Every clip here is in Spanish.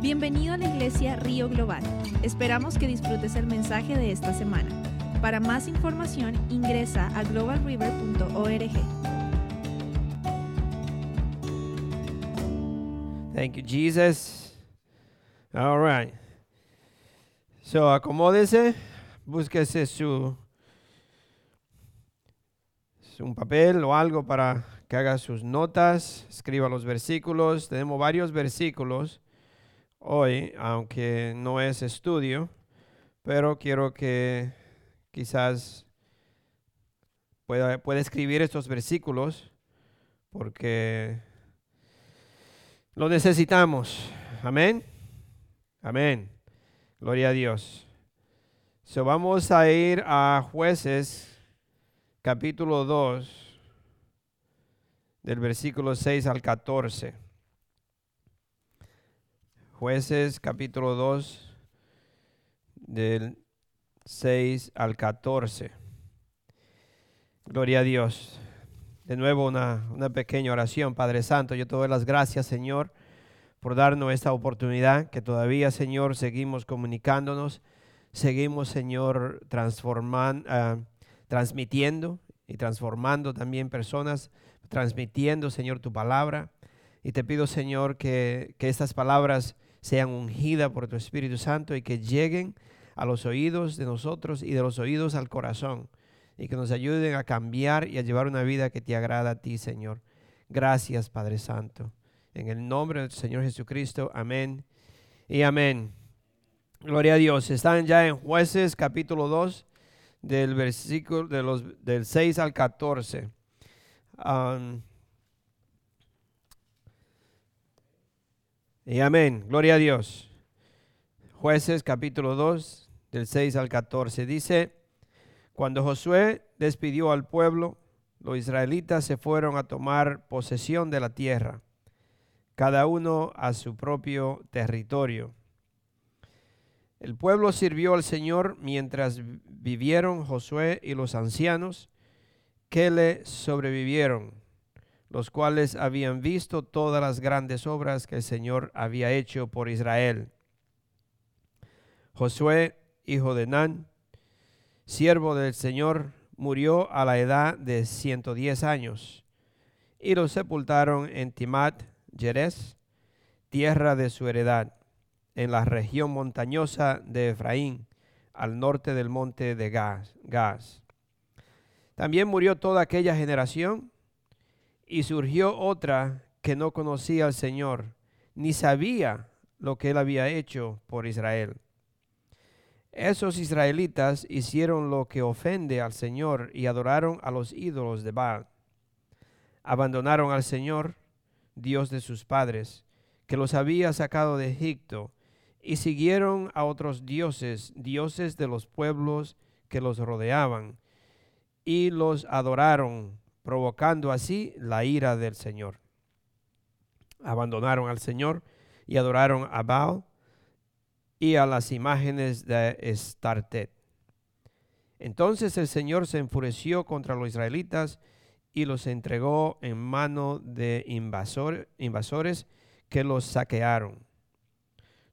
Bienvenido a la iglesia Río Global. Esperamos que disfrutes el mensaje de esta semana. Para más información ingresa a globalriver.org. Thank you, Jesus. All right. So, acomódese, búsquese su, un papel o algo para que haga sus notas, escriba los versículos. Tenemos varios versículos hoy, aunque no es estudio, pero quiero que quizás pueda, escribir estos versículos porque lo necesitamos. Amén. Amén. Gloria a Dios. So, vamos a ir a jueces capítulo 2 del versículo 6 al 14. Jueces capítulo 2 del 6 al 14. Gloria a Dios. De nuevo una, una pequeña oración, Padre Santo. Yo te doy las gracias, Señor, por darnos esta oportunidad, que todavía, Señor, seguimos comunicándonos, seguimos, Señor, transformando, transmitiendo y transformando también personas, transmitiendo, Señor, tu palabra. Y te pido, Señor, que, que estas palabras sean ungidas por tu Espíritu Santo y que lleguen a los oídos de nosotros y de los oídos al corazón y que nos ayuden a cambiar y a llevar una vida que te agrada a ti, Señor. Gracias, Padre Santo. En el nombre del Señor Jesucristo, amén y amén. Gloria a Dios. Están ya en Jueces capítulo 2 del versículo de los, del 6 al 14. Um, y amén. Gloria a Dios. Jueces capítulo 2 del 6 al 14. Dice, cuando Josué despidió al pueblo, los israelitas se fueron a tomar posesión de la tierra, cada uno a su propio territorio. El pueblo sirvió al Señor mientras vivieron Josué y los ancianos que le sobrevivieron, los cuales habían visto todas las grandes obras que el Señor había hecho por Israel. Josué, hijo de Nan, siervo del Señor, murió a la edad de 110 años y lo sepultaron en Timat, Jerez, tierra de su heredad, en la región montañosa de Efraín, al norte del monte de Gaz. También murió toda aquella generación y surgió otra que no conocía al Señor, ni sabía lo que él había hecho por Israel. Esos israelitas hicieron lo que ofende al Señor y adoraron a los ídolos de Baal. Abandonaron al Señor, Dios de sus padres, que los había sacado de Egipto, y siguieron a otros dioses, dioses de los pueblos que los rodeaban, y los adoraron, provocando así la ira del Señor. Abandonaron al Señor y adoraron a Baal y a las imágenes de Estartet. Entonces el Señor se enfureció contra los israelitas y los entregó en mano de invasor, invasores que los saquearon.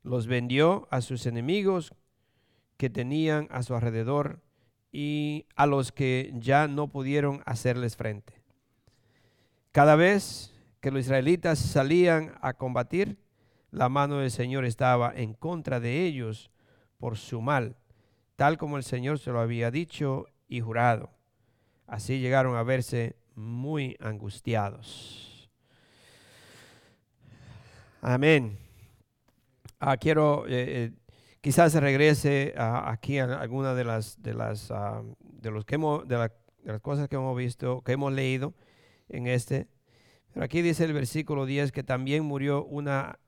Los vendió a sus enemigos que tenían a su alrededor y a los que ya no pudieron hacerles frente. Cada vez que los israelitas salían a combatir, la mano del Señor estaba en contra de ellos por su mal, tal como el Señor se lo había dicho y jurado. Así llegaron a verse muy angustiados. Amén. Ah, quiero, eh, eh, quizás regrese aquí a alguna de las, de las, ah, de los que hemos, de, la- de las cosas que hemos visto, que hemos leído en este. Pero aquí dice el versículo 10 que también murió una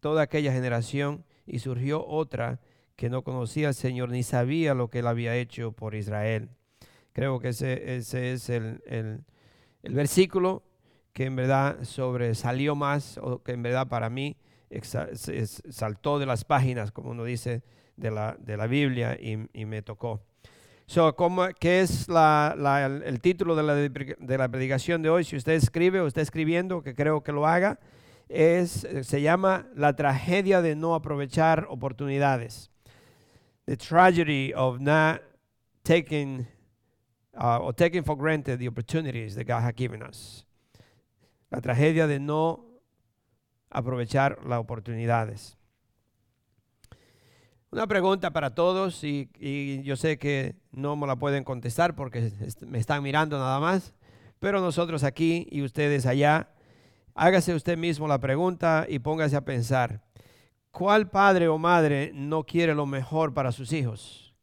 toda aquella generación y surgió otra que no conocía al Señor ni sabía lo que él había hecho por Israel. Creo que ese, ese es el, el- el versículo que en verdad sobresalió más o que en verdad para mí saltó de las páginas, como uno dice, de la, de la Biblia y, me tocó. So, ¿cómo- ¿Qué es el título de la, de la predicación de hoy? Si usted escribe o está escribiendo, que creo que lo haga, es, se llama la tragedia de no aprovechar oportunidades. The tragedy of not taking uh, or taking for granted the opportunities that God has given us. La tragedia de no aprovechar las oportunidades. Una pregunta para todos y, yo sé que no me la pueden contestar porque me están mirando nada más, pero nosotros aquí y ustedes allá, hágase usted mismo la pregunta y póngase a pensar, ¿cuál padre o madre no quiere lo mejor para sus hijos?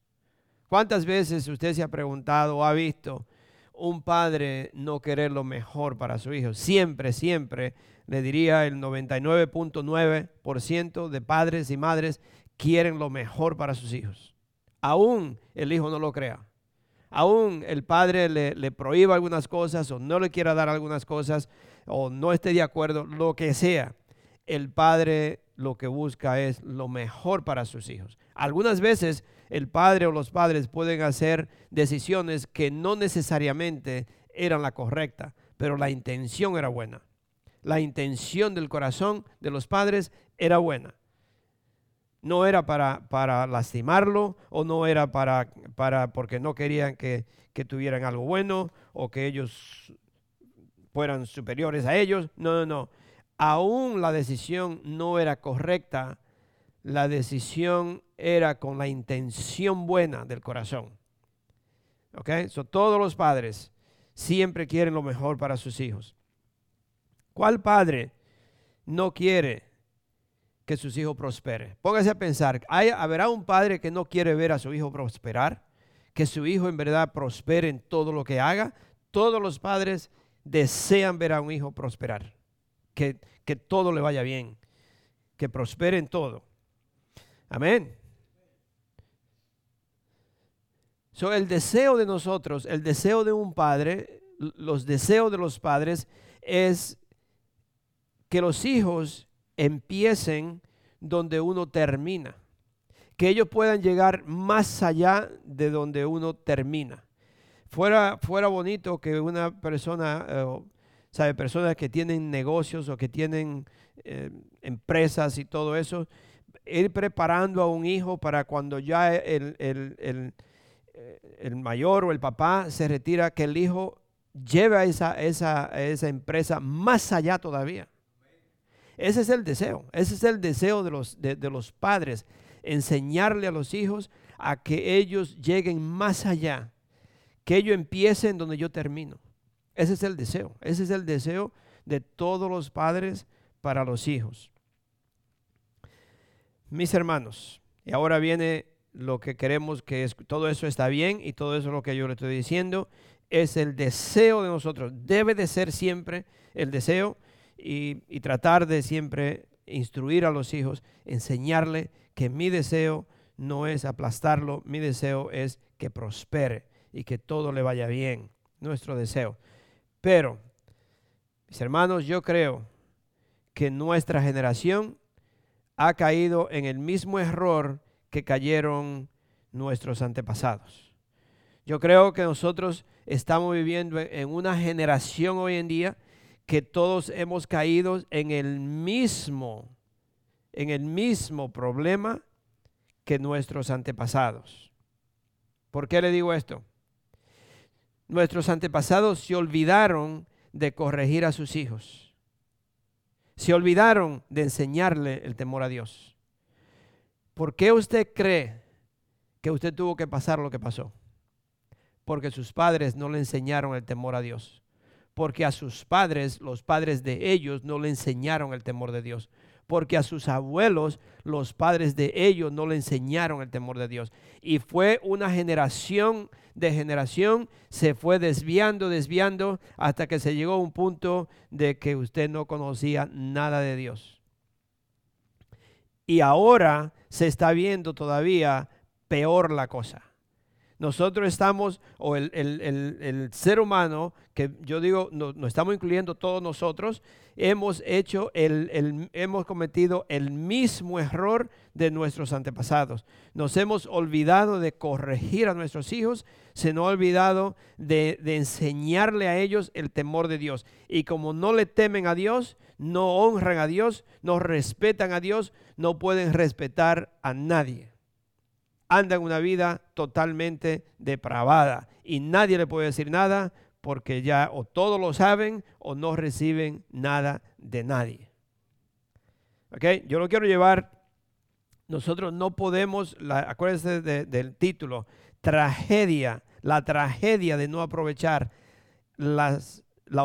¿Cuántas veces usted se ha preguntado o ha visto un padre no querer lo mejor para su hijo? Siempre, siempre, le diría el 99.9% de padres y madres quieren lo mejor para sus hijos. Aún el hijo no lo crea. Aún el padre le, le prohíba algunas cosas o no le quiera dar algunas cosas o no esté de acuerdo, lo que sea. El padre lo que busca es lo mejor para sus hijos. Algunas veces el padre o los padres pueden hacer decisiones que no necesariamente eran la correcta, pero la intención era buena. La intención del corazón de los padres era buena. No era para, para lastimarlo o no era para, para porque no querían que, que tuvieran algo bueno o que ellos fueran superiores a ellos. No, no, no. Aún la decisión no era correcta, la decisión era con la intención buena del corazón. ¿Ok? So, todos los padres siempre quieren lo mejor para sus hijos. ¿Cuál padre no quiere que sus hijos prosperen? Póngase a pensar, ¿hay, ¿habrá un padre que no quiere ver a su hijo prosperar? Que su hijo en verdad prospere en todo lo que haga. Todos los padres desean ver a un hijo prosperar. Que, que todo le vaya bien. Que prospere en todo. Amén. So, el deseo de nosotros, el deseo de un padre, los deseos de los padres es que los hijos empiecen donde uno termina, que ellos puedan llegar más allá de donde uno termina. Fuera, fuera bonito que una persona, eh, sabe, personas que tienen negocios o que tienen eh, empresas y todo eso, ir preparando a un hijo para cuando ya el, el, el, mayor o el papá se retira, que el hijo lleve a esa, esa, esa empresa más allá todavía. Ese es el deseo, ese es el deseo de los, de, los padres, enseñarle a los hijos a que ellos lleguen más allá, que ellos empiecen donde yo termino. Ese es el deseo, ese es el deseo de todos los padres para los hijos. Mis hermanos, y ahora viene lo que queremos que es, todo eso está bien y todo eso es lo que yo le estoy diciendo, es el deseo de nosotros. Debe de ser siempre el deseo y, tratar de siempre instruir a los hijos, enseñarle que mi deseo no es aplastarlo, mi deseo es que prospere y que todo le vaya bien, nuestro deseo. Pero, mis hermanos, yo creo que nuestra generación ha caído en el mismo error que cayeron nuestros antepasados. Yo creo que nosotros estamos viviendo en una generación hoy en día que todos hemos caído en el mismo, en el mismo problema que nuestros antepasados. ¿Por qué le digo esto? Nuestros antepasados se olvidaron de corregir a sus hijos. Se olvidaron de enseñarle el temor a Dios. ¿Por qué usted cree que usted tuvo que pasar lo que pasó? Porque sus padres no le enseñaron el temor a Dios porque a sus padres, los padres de ellos, no le enseñaron el temor de Dios. Porque a sus abuelos, los padres de ellos, no le enseñaron el temor de Dios. Y fue una generación de generación, se fue desviando, desviando, hasta que se llegó a un punto de que usted no conocía nada de Dios. Y ahora se está viendo todavía peor la cosa. Nosotros estamos, o el, el- el- ser humano, que yo digo, no, no estamos incluyendo todos nosotros, hemos hecho, hemos cometido el mismo error de nuestros antepasados. Nos hemos olvidado de corregir a nuestros hijos, se nos ha olvidado de, de enseñarle a ellos el temor de Dios. Y como no le temen a Dios, no honran a Dios, no respetan a Dios, no pueden respetar a nadie andan una vida totalmente depravada y nadie le puede decir nada porque ya o todos lo saben o no reciben nada de nadie. ¿Ok? Yo lo quiero llevar. Nosotros no podemos, la, acuérdense de- del título, tragedia, la tragedia de no aprovechar las, la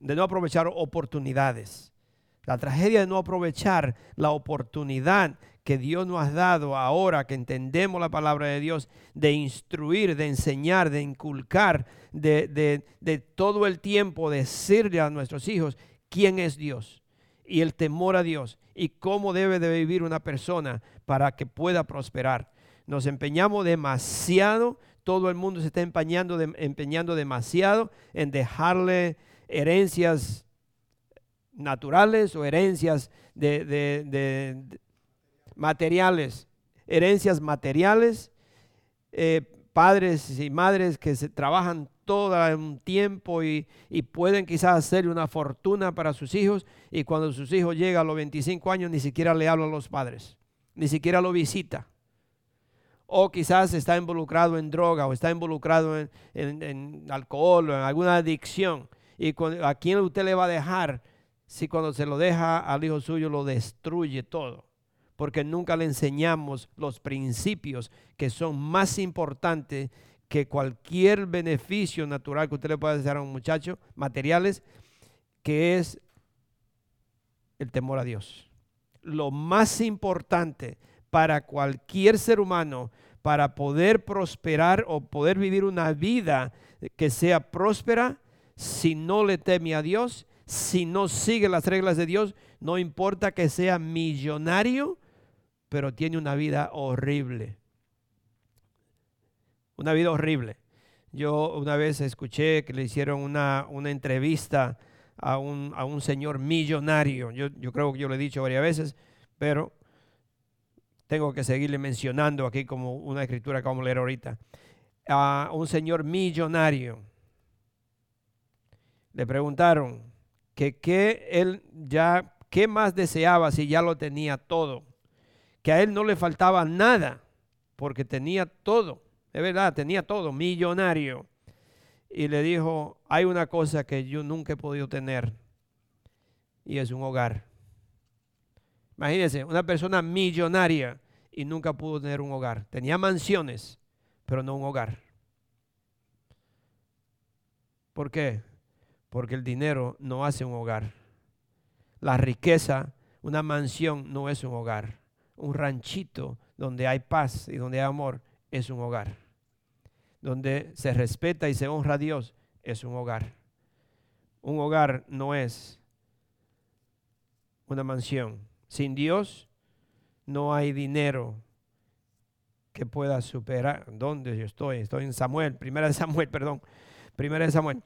de no aprovechar oportunidades. La tragedia de no aprovechar la oportunidad que Dios nos ha dado ahora que entendemos la palabra de Dios, de instruir, de enseñar, de inculcar, de, de- todo el tiempo decirle a nuestros hijos quién es Dios y el temor a Dios y cómo debe de vivir una persona para que pueda prosperar. Nos empeñamos demasiado, todo el mundo se está empeñando, empeñando demasiado en dejarle herencias naturales o herencias de- materiales, herencias materiales, eh, padres y madres que se trabajan todo un tiempo y, y pueden quizás hacer una fortuna para sus hijos y cuando sus hijos llegan a los 25 años ni siquiera le hablan a los padres, ni siquiera lo visita. O quizás está involucrado en droga o está involucrado en, en- alcohol o en alguna adicción. ¿Y cuando- a quién usted le va a dejar si cuando se lo deja al hijo suyo lo destruye todo? Porque nunca le enseñamos los principios que son más importantes que cualquier beneficio natural que usted le pueda hacer a un muchacho, materiales, que es el temor a Dios. Lo más importante para cualquier ser humano, para poder prosperar o poder vivir una vida que sea próspera, si no le teme a Dios, si no sigue las reglas de Dios, no importa que sea millonario, pero tiene una vida horrible. Una vida horrible. Yo una vez escuché que le hicieron una, una entrevista a un, a un señor millonario. Yo, yo creo que yo lo he dicho varias veces, pero tengo que seguirle mencionando aquí como una escritura que vamos a leer ahorita. A un señor millonario. Le preguntaron que qué él ya, qué más deseaba si ya lo tenía todo que a él no le faltaba nada, porque tenía todo, es verdad, tenía todo, millonario. Y le dijo, hay una cosa que yo nunca he podido tener, y es un hogar. Imagínense, una persona millonaria y nunca pudo tener un hogar. Tenía mansiones, pero no un hogar. ¿Por qué? Porque el dinero no hace un hogar. La riqueza, una mansión no es un hogar un ranchito donde hay paz y donde hay amor es un hogar. Donde se respeta y se honra a Dios es un hogar. Un hogar no es una mansión. Sin Dios no hay dinero que pueda superar. ¿Dónde yo estoy? Estoy en Samuel, primera de Samuel, perdón. Primera de Samuel.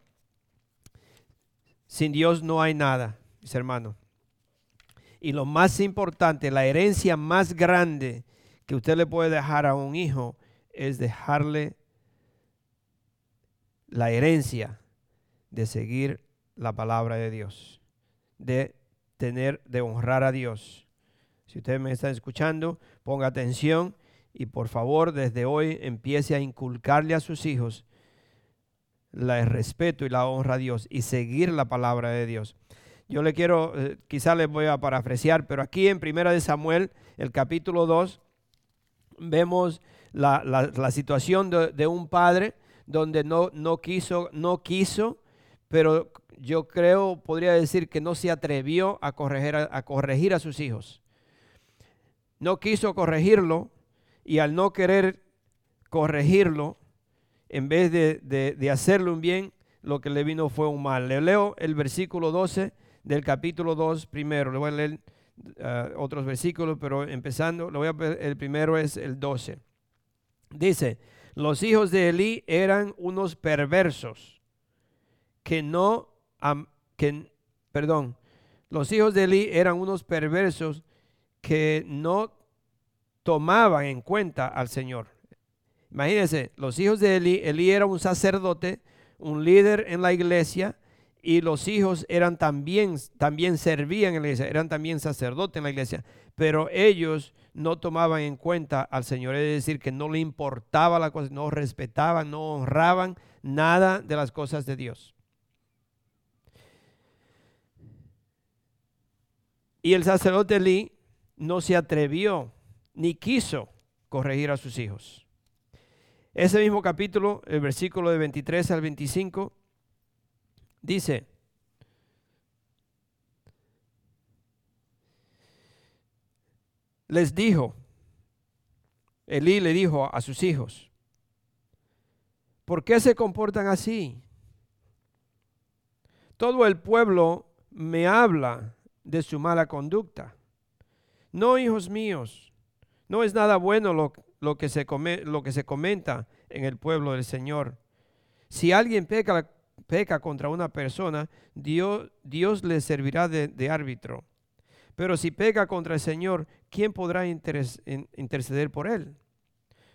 Sin Dios no hay nada, mis hermanos. Y lo más importante, la herencia más grande que usted le puede dejar a un hijo es dejarle la herencia de seguir la palabra de Dios, de tener, de honrar a Dios. Si ustedes me están escuchando, ponga atención y por favor desde hoy empiece a inculcarle a sus hijos el respeto y la honra a Dios y seguir la palabra de Dios. Yo le quiero, eh, quizá les voy a parafrasear, pero aquí en Primera de Samuel, el capítulo 2, vemos la, la- situación de, de un padre donde no, no quiso, no quiso, pero yo creo, podría decir que no se atrevió a corregir a, a corregir a sus hijos. No quiso corregirlo y al no querer corregirlo, en vez de, de, de hacerle un bien, lo que le vino fue un mal. Le leo el versículo 12 del capítulo 2 primero. Le voy a leer uh, otros versículos, pero empezando, le voy a, el primero es el 12. Dice, Los hijos de Elí eran unos perversos que no, que, perdón, los hijos de Elí eran unos perversos que no tomaban en cuenta al Señor. Imagínense, los hijos de Elí, Elí era un sacerdote, un líder en la iglesia, y los hijos eran también, también servían en la iglesia, eran también sacerdotes en la iglesia, pero ellos no tomaban en cuenta al Señor, es decir, que no le importaba la cosa, no respetaban, no honraban nada de las cosas de Dios. Y el sacerdote Elí no se atrevió ni quiso corregir a sus hijos. Ese mismo capítulo, el versículo de 23 al 25, dice, les dijo, Elí le dijo a sus hijos, ¿por qué se comportan así? Todo el pueblo me habla de su mala conducta. No, hijos míos, no es nada bueno lo, que, se lo que se comenta en el pueblo del Señor. Si alguien peca, peca contra una persona, Dios, Dios le servirá de, árbitro. Pero si peca contra el Señor, ¿quién podrá interceder por él?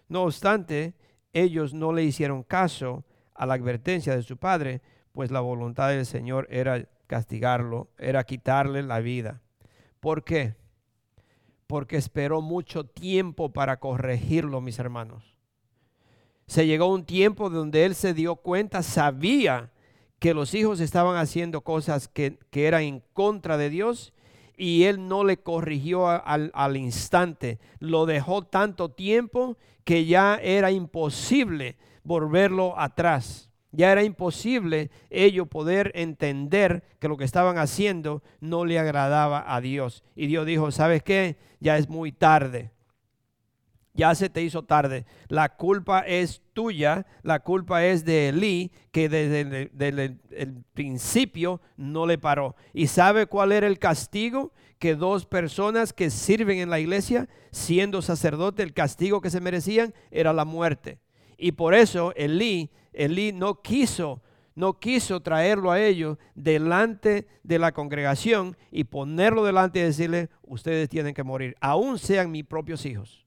No obstante, ellos no le hicieron caso a la advertencia de su padre, pues la voluntad del Señor era castigarlo, era quitarle la vida. ¿Por qué? Porque esperó mucho tiempo para corregirlo, mis hermanos. Se llegó un tiempo donde él se dio cuenta, sabía que los hijos estaban haciendo cosas que, eran en contra de Dios y él no le corrigió al, al, instante. Lo dejó tanto tiempo que ya era imposible volverlo atrás. Ya era imposible ellos poder entender que lo que estaban haciendo no le agradaba a Dios. Y Dios dijo, ¿sabes qué? Ya es muy tarde. Ya se te hizo tarde. La culpa es tuya, la culpa es de Elí, que desde el, principio no le paró. ¿Y sabe cuál era el castigo? Que dos personas que sirven en la iglesia, siendo sacerdote, el castigo que se merecían era la muerte. Y por eso Elí Elí no quiso, no quiso traerlo a ellos delante de la congregación y ponerlo delante y decirle, ustedes tienen que morir, aún sean mis propios hijos.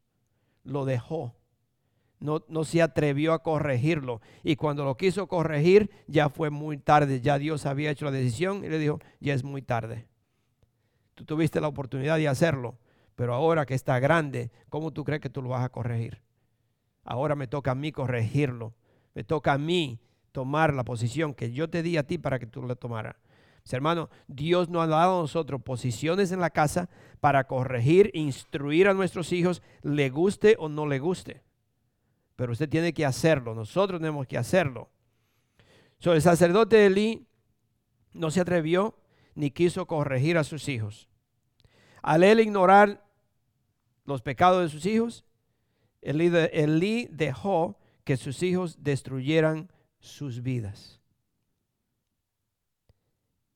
Lo dejó. No, no, se atrevió a corregirlo. Y cuando lo quiso corregir, ya fue muy tarde. Ya Dios había hecho la decisión y le dijo, ya es muy tarde. Tú tuviste la oportunidad de hacerlo, pero ahora que está grande, ¿cómo tú crees que tú lo vas a corregir? Ahora me toca a mí corregirlo me toca a mí tomar la posición que yo te di a ti para que tú la tomaras. Mis hermanos, Dios nos ha dado a nosotros posiciones en la casa para corregir, instruir a nuestros hijos, le guste o no le guste. Pero usted tiene que hacerlo, nosotros tenemos que hacerlo. So, el sacerdote Elí no se atrevió ni quiso corregir a sus hijos. Al él ignorar los pecados de sus hijos, Elí dejó que sus hijos destruyeran sus vidas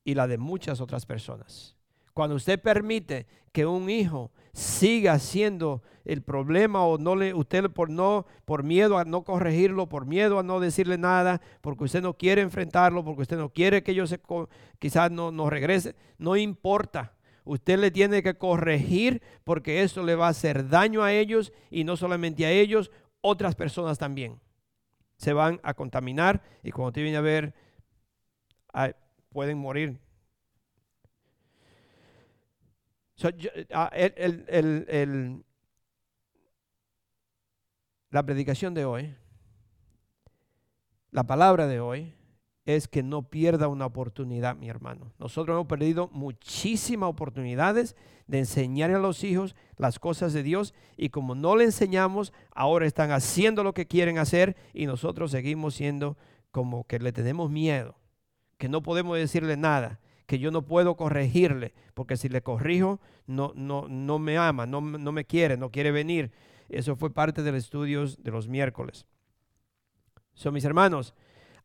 y la de muchas otras personas. Cuando usted permite que un hijo siga siendo el problema o no le usted por no por miedo a no corregirlo, por miedo a no decirle nada, porque usted no quiere enfrentarlo, porque usted no quiere que ellos quizás no, no regrese, no importa. Usted le tiene que corregir porque eso le va a hacer daño a ellos y no solamente a ellos, otras personas también se van a contaminar y cuando te viene a ver, pueden morir. Ah, la predicación de hoy, la palabra de hoy, es que no pierda una oportunidad, mi hermano. Nosotros hemos perdido muchísimas oportunidades de enseñar a los hijos las cosas de Dios y como no le enseñamos, ahora están haciendo lo que quieren hacer y nosotros seguimos siendo como que le tenemos miedo, que no podemos decirle nada, que yo no puedo corregirle, porque si le corrijo, no, no, no me ama, no, no me quiere, no quiere venir. Eso fue parte de los estudios de los miércoles. Son mis hermanos,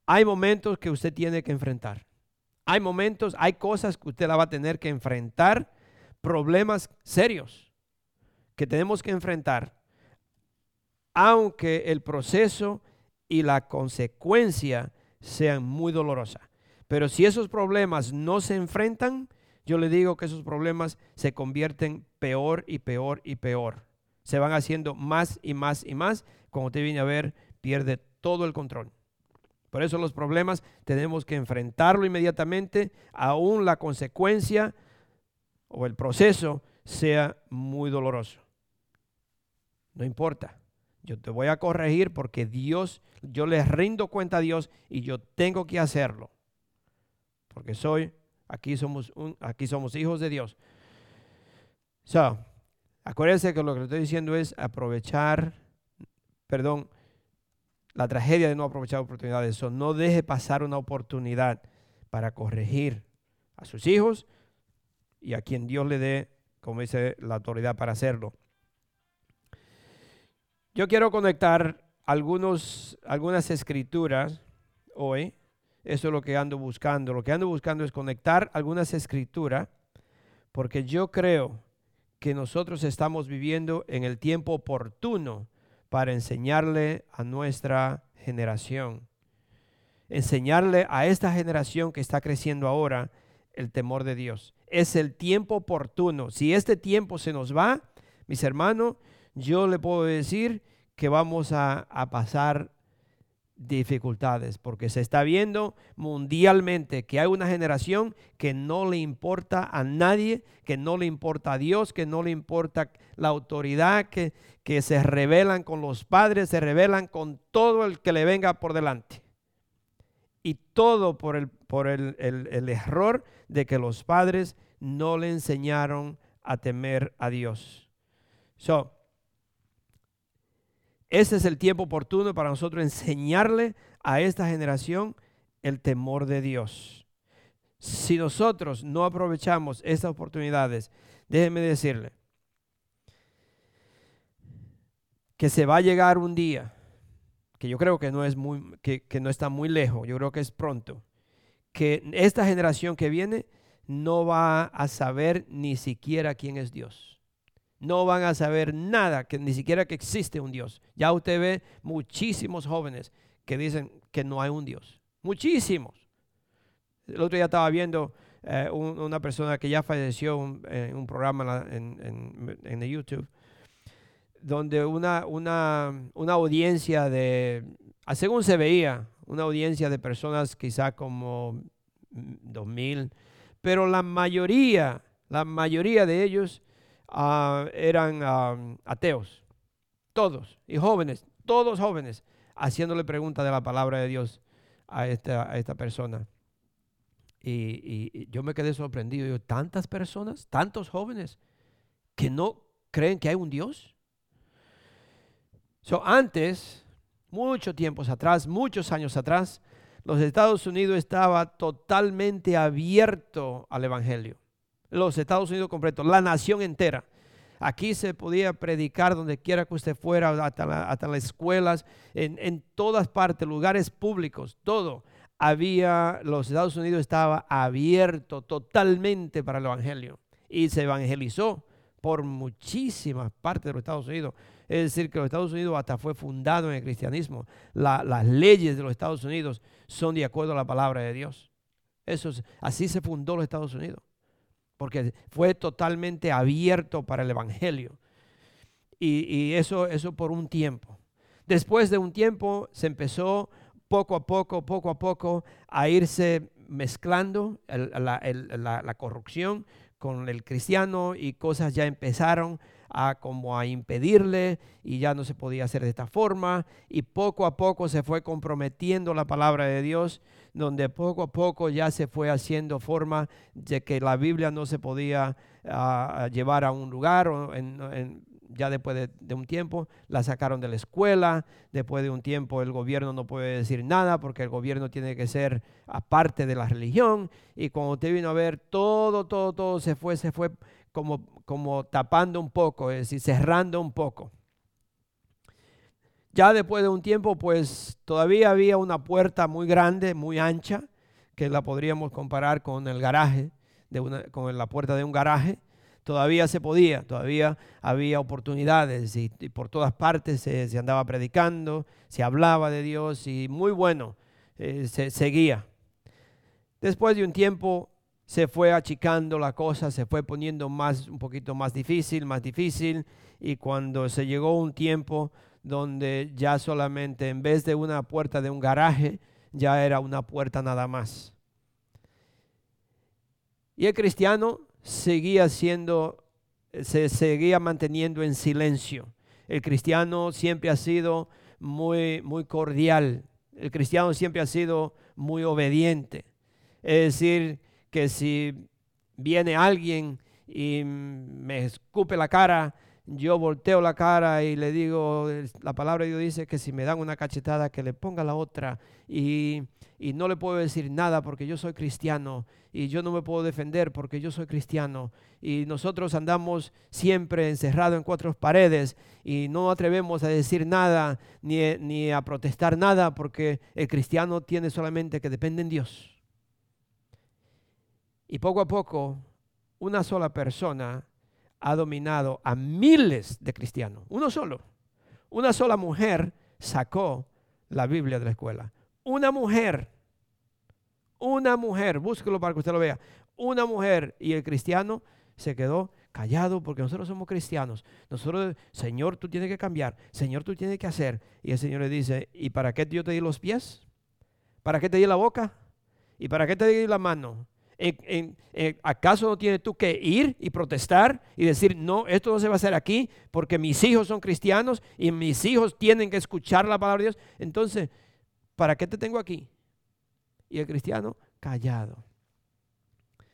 hay momentos que usted tiene que enfrentar. Hay momentos, hay cosas que usted la va a tener que enfrentar, problemas serios que tenemos que enfrentar. aunque el proceso y la consecuencia sean muy dolorosas. Pero si esos problemas no se enfrentan, yo le digo que esos problemas se convierten peor y peor y peor. Se van haciendo más y más y más. Como te viene a ver, pierde todo el control. Por eso los problemas tenemos que enfrentarlo inmediatamente, aún la consecuencia o el proceso sea muy doloroso. No importa. Yo te voy a corregir porque Dios, yo le rindo cuenta a Dios y yo tengo que hacerlo. Porque soy, aquí somos, un, aquí somos hijos de Dios. So, acuérdense que lo que estoy diciendo es aprovechar, perdón, la tragedia de no aprovechar oportunidades. Eso no deje pasar una oportunidad para corregir a sus hijos y a quien Dios le dé, como dice la autoridad, para hacerlo. Yo quiero conectar algunos, algunas escrituras hoy. Eso es lo que ando buscando. Lo que ando buscando es conectar algunas escrituras porque yo creo que nosotros estamos viviendo en el tiempo oportuno para enseñarle a nuestra generación. Enseñarle a esta generación que está creciendo ahora el temor de Dios. Es el tiempo oportuno. Si este tiempo se nos va, mis hermanos, yo le puedo decir que vamos a, pasar dificultades, porque se está viendo mundialmente que hay una generación que no le importa a nadie, que no le importa a Dios, que no le importa la autoridad, que, que se rebelan con los padres, se rebelan con todo el que le venga por delante. Y todo por el, por el, el error de que los padres no le enseñaron a temer a Dios. So, ese es el tiempo oportuno para nosotros enseñarle a esta generación el temor de Dios. Si nosotros no aprovechamos estas oportunidades, déjenme decirle que se va a llegar un día, que yo creo que no, es muy, que, que no está muy lejos, yo creo que es pronto, que esta generación que viene no va a saber ni siquiera quién es Dios no van a saber nada, que ni siquiera que existe un Dios. Ya usted ve muchísimos jóvenes que dicen que no hay un Dios. Muchísimos. El otro día estaba viendo eh, una persona que ya falleció en un programa en, en, YouTube, donde una, una, una audiencia de, según se veía, una audiencia de personas quizá como dos mil, pero la mayoría, la mayoría de ellos Ah, eran ateos, todos, y jóvenes, todos jóvenes, haciéndole preguntas de la palabra de Dios a esta, a esta persona. Y, yo me quedé sorprendido. Yo, tantas personas, tantos jóvenes que no creen que hay un Dios. So, antes, muchos tiempos atrás, muchos años atrás, los Estados Unidos estaba totalmente abierto al Evangelio los Estados Unidos completo, la nación entera. Aquí se podía predicar donde quiera que usted fuera, hasta, las escuelas, en, todas partes, lugares públicos, todo. Había, los Estados Unidos estaba abierto totalmente para el Evangelio y se evangelizó por muchísimas partes de los Estados Unidos. Es decir, que los Estados Unidos hasta fue fundado en el cristianismo. las leyes de los Estados Unidos son de acuerdo a la palabra de Dios. Eso así se fundó los Estados Unidos porque fue totalmente abierto para el Evangelio. Y, eso, eso por un tiempo. Después de un tiempo se empezó poco a poco, poco a poco a irse mezclando la, corrupción con el cristiano y cosas ya empezaron a como a impedirle y ya no se podía hacer de esta forma. Y poco a poco se fue comprometiendo la palabra de Dios donde poco a poco ya se fue haciendo forma de que la Biblia no se podía ah, llevar a un lugar o ya después de, un tiempo la sacaron de la escuela, después de un tiempo el gobierno no puede decir nada porque el gobierno tiene que ser aparte de la religión. Y cuando usted vino a ver todo, todo, todo se fue, se fue como, tapando un poco, es decir, cerrando un poco. Ya después de un tiempo, pues todavía había una puerta muy grande, muy ancha, que la podríamos comparar con el garaje, de una, con la puerta de un garaje. todavía se podía, todavía había oportunidades y, por todas partes se, andaba predicando, se hablaba de Dios y muy bueno, eh, se seguía. Después de un tiempo se fue achicando la cosa, se fue poniendo más, un poquito más difícil, más difícil, y cuando se llegó un tiempo donde ya solamente en vez de una puerta de un garaje, ya era una puerta nada más. Y el cristiano seguía siendo, se seguía manteniendo en silencio. El cristiano siempre ha sido muy, muy cordial. El cristiano siempre ha sido muy obediente. Es decir, que si viene alguien y me escupe la cara, yo volteo la cara y le digo, la palabra de Dios dice que si me dan una cachetada, que le ponga la otra. Y, y, no le puedo decir nada porque yo soy cristiano. Y yo no me puedo defender porque yo soy cristiano. Y nosotros andamos siempre encerrados en cuatro paredes y no atrevemos a decir nada ni, ni a protestar nada porque el cristiano tiene solamente que depender en Dios. Y poco a poco, una sola persona ha dominado a miles de cristianos. Uno solo. Una sola mujer sacó la Biblia de la escuela. Una mujer. Una mujer. Búsquelo para que usted lo vea. Una mujer. Y el cristiano se quedó callado porque nosotros somos cristianos. Nosotros, Señor, tú tienes que cambiar. Señor, tú tienes que hacer. Y el Señor le dice, ¿y para qué yo te di los pies? ¿Para qué te di la boca? ¿Y para qué te di la mano? Acaso no tienes tú que ir y protestar y decir, no, esto no se va a hacer aquí porque mis hijos son cristianos y mis hijos tienen que escuchar la palabra de Dios? Entonces, ¿para qué te tengo aquí? Y el cristiano callado.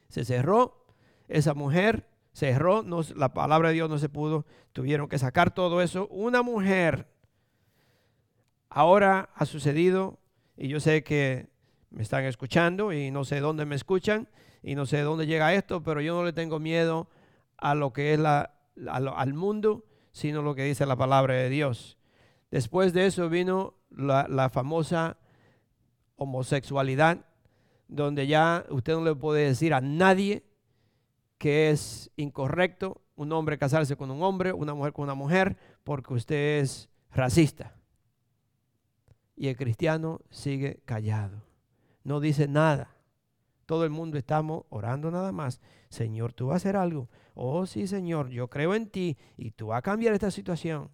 Se cerró, esa mujer cerró, no, la palabra de Dios no se pudo, tuvieron que sacar todo eso. Una mujer ahora ha sucedido, y yo sé que me están escuchando y no sé dónde me escuchan y no sé dónde llega esto, pero yo no le tengo miedo a lo que es la, al mundo, sino lo que dice la palabra de Dios. Después de eso vino la, la famosa homosexualidad, donde ya usted no le puede decir a nadie que es incorrecto un hombre casarse con un hombre, una mujer con una mujer, porque usted es racista. Y el cristiano sigue callado no dice nada. Todo el mundo estamos orando nada más. Señor, tú vas a hacer algo. Oh, sí, Señor, yo creo en ti y tú vas a cambiar esta situación.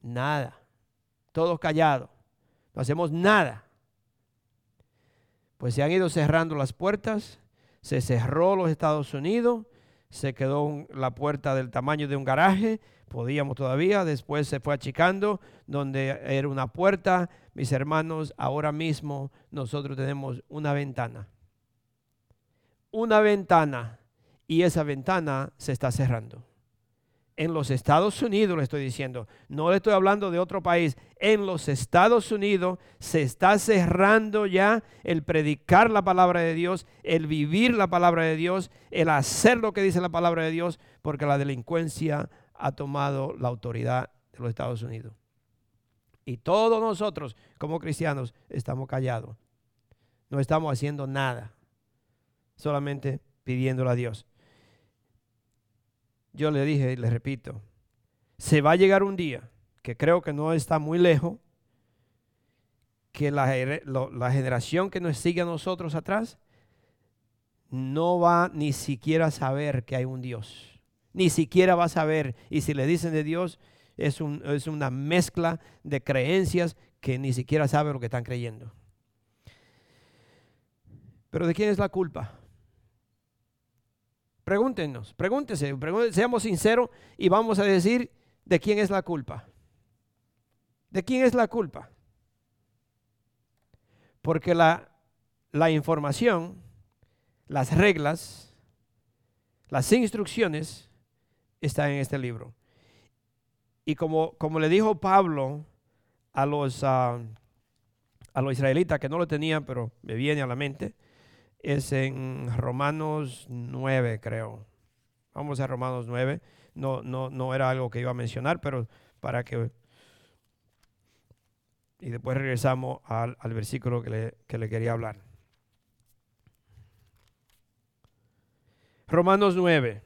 Nada. Todos callados. No hacemos nada. Pues se han ido cerrando las puertas. Se cerró los Estados Unidos. Se quedó la puerta del tamaño de un garaje. Podíamos todavía. Después se fue achicando, donde era una puerta mis hermanos, ahora mismo nosotros tenemos una ventana. Una ventana y esa ventana se está cerrando. En los Estados Unidos le estoy diciendo, no le estoy hablando de otro país. En los Estados Unidos se está cerrando ya el predicar la palabra de Dios, el vivir la palabra de Dios, el hacer lo que dice la palabra de Dios, porque la delincuencia ha tomado la autoridad de los Estados Unidos. Y todos nosotros como cristianos estamos callados. No estamos haciendo nada. Solamente pidiéndole a Dios. Yo le dije y le repito, se va a llegar un día, que creo que no está muy lejos, que la, generación que nos sigue a nosotros atrás no va ni siquiera a saber que hay un Dios. Ni siquiera va a saber. Y si le dicen de Dios, es, una mezcla de creencias que ni siquiera saben lo que están creyendo. Pero ¿de quién es la culpa? Pregúntenos, pregúntese, seamos sinceros y vamos a decir de quién es la culpa. ¿De quién es la culpa? Porque la, la información, las reglas, las instrucciones están en este libro. Y como, como le dijo Pablo a los, ah, a los israelitas que no lo tenían, pero me viene a la mente, es en Romanos 9, creo. Vamos a Romanos 9. No, no, no era algo que iba a mencionar, pero para que... Y después regresamos al, versículo que le, que le quería hablar. Romanos 9.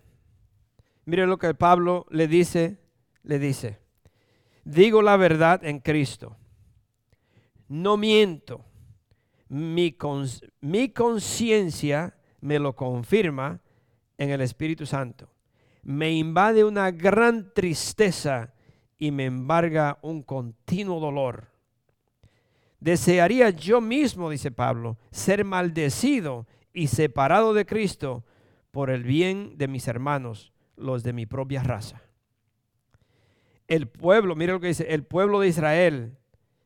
Mire lo que Pablo le dice, le dice, digo la verdad en Cristo, no miento, mi, conciencia me lo confirma en el Espíritu Santo. Me invade una gran tristeza y me embarga un continuo dolor. Desearía yo mismo, dice Pablo, ser maldecido y separado de Cristo por el bien de mis hermanos, los de mi propia raza. El pueblo, mire lo que dice, el pueblo de Israel,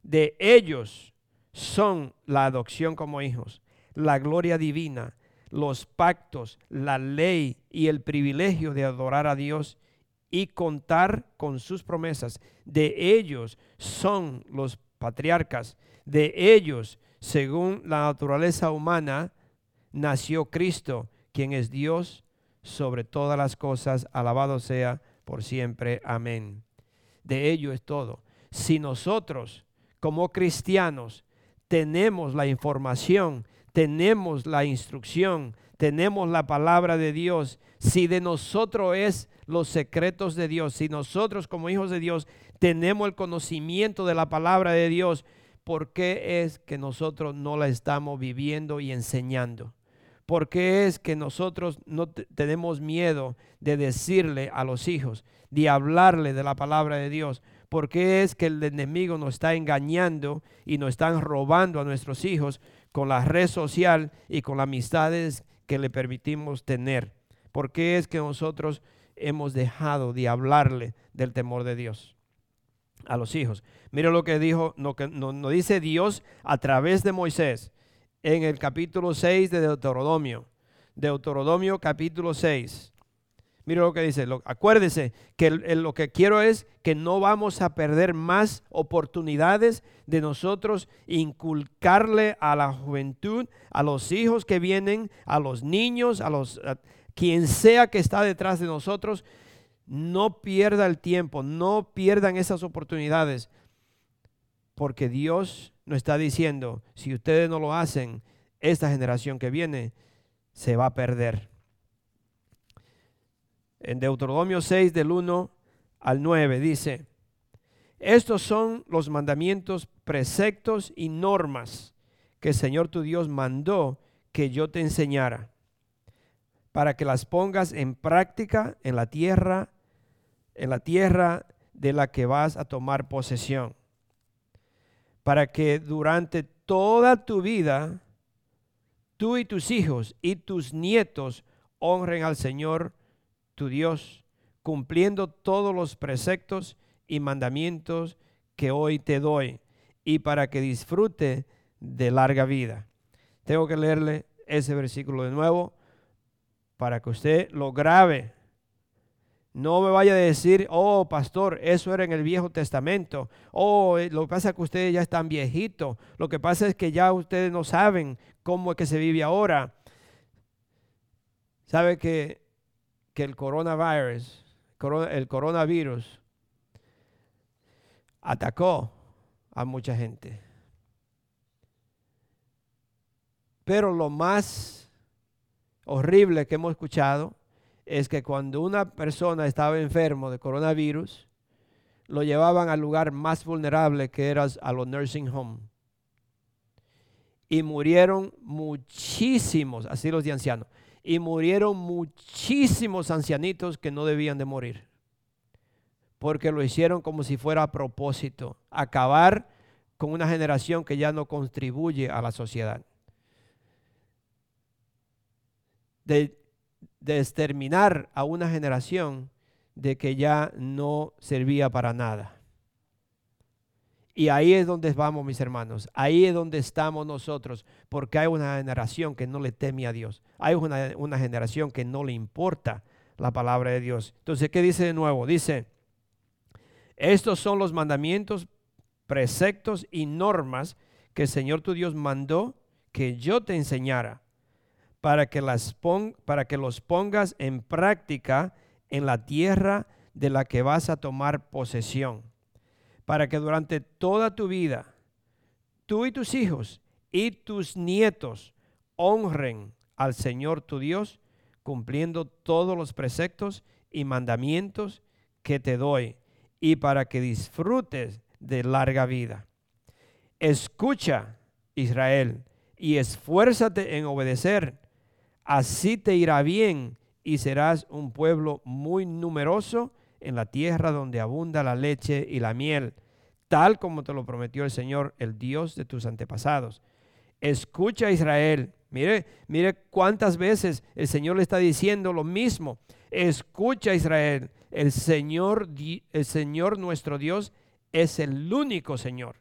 de ellos son la adopción como hijos, la gloria divina, los pactos, la ley y el privilegio de adorar a Dios y contar con sus promesas. De ellos son los patriarcas, de ellos, según la naturaleza humana, nació Cristo, quien es Dios sobre todas las cosas, alabado sea por siempre. Amén. De ello es todo. Si nosotros, como cristianos, tenemos la información, tenemos la instrucción, tenemos la palabra de Dios, si de nosotros es los secretos de Dios, si nosotros como hijos de Dios tenemos el conocimiento de la palabra de Dios, ¿por qué es que nosotros no la estamos viviendo y enseñando? ¿Por qué es que nosotros no tenemos miedo de decirle a los hijos, de hablarle de la palabra de Dios? ¿Por qué es que el enemigo nos está engañando y nos están robando a nuestros hijos con la red social y con las amistades que le permitimos tener? ¿Por qué es que nosotros hemos dejado de hablarle del temor de Dios a los hijos? Mira lo que dijo, lo que nos dice Dios a través de Moisés en el capítulo 6 de Deuteronomio. Deuteronomio capítulo 6. Mira lo que dice. acuérdese que lo que quiero es que no vamos a perder más oportunidades de nosotros inculcarle a la juventud, a los hijos que vienen, a los niños, a los quien sea que está detrás de nosotros, no pierda el tiempo, no pierdan esas oportunidades, porque Dios nos está diciendo, si ustedes no lo hacen, esta generación que viene se va a perder. En Deuteronomio 6 del 1 al 9 dice, estos son los mandamientos, preceptos y normas que el Señor tu Dios mandó que yo te enseñara para que las pongas en práctica en la tierra, en la tierra de la que vas a tomar posesión. Para que durante toda tu vida tú y tus hijos y tus nietos honren al Señor tu Dios, cumpliendo todos los preceptos y mandamientos que hoy te doy, y para que disfrute de larga vida. Tengo que leerle ese versículo de nuevo para que usted lo grabe. No me vaya a decir, oh, pastor, eso era en el Viejo Testamento. Oh, eh, lo que pasa es que ustedes ya están viejitos. Lo que pasa es que ya ustedes no saben cómo es que se vive ahora. ¿Sabe que, que el coronavirus, el coronavirus atacó a mucha gente? Pero lo más horrible que hemos escuchado es que cuando una persona estaba enfermo de coronavirus, lo llevaban al lugar más vulnerable que era a los nursing home. Y murieron muchísimos, así los de ancianos, y murieron muchísimos ancianitos que no debían de morir. Porque lo hicieron como si fuera a propósito, acabar con una generación que ya no contribuye a la sociedad de, exterminar a una generación de que ya no servía para nada. Y ahí es donde vamos, mis hermanos. Ahí es donde estamos nosotros, porque hay una generación que no le teme a Dios. Hay una, una, generación que no le importa la palabra de Dios. Entonces, ¿qué dice de nuevo? Dice, estos son los mandamientos, preceptos y normas que el Señor tu Dios mandó que yo te enseñara para que, las para que los pongas en práctica en la tierra de la que vas a tomar posesión, para que durante toda tu vida tú y tus hijos y tus nietos honren al Señor tu Dios, cumpliendo todos los preceptos y mandamientos que te doy y para que disfrutes de larga vida. Escucha, Israel, y esfuérzate en obedecer. Así te irá bien y serás un pueblo muy numeroso en la tierra donde abunda la leche y la miel, tal como te lo prometió el Señor, el Dios de tus antepasados. Escucha Israel. Mire, mire cuántas veces el Señor le está diciendo lo mismo. Escucha Israel. El Señor, el Señor nuestro Dios es el único Señor.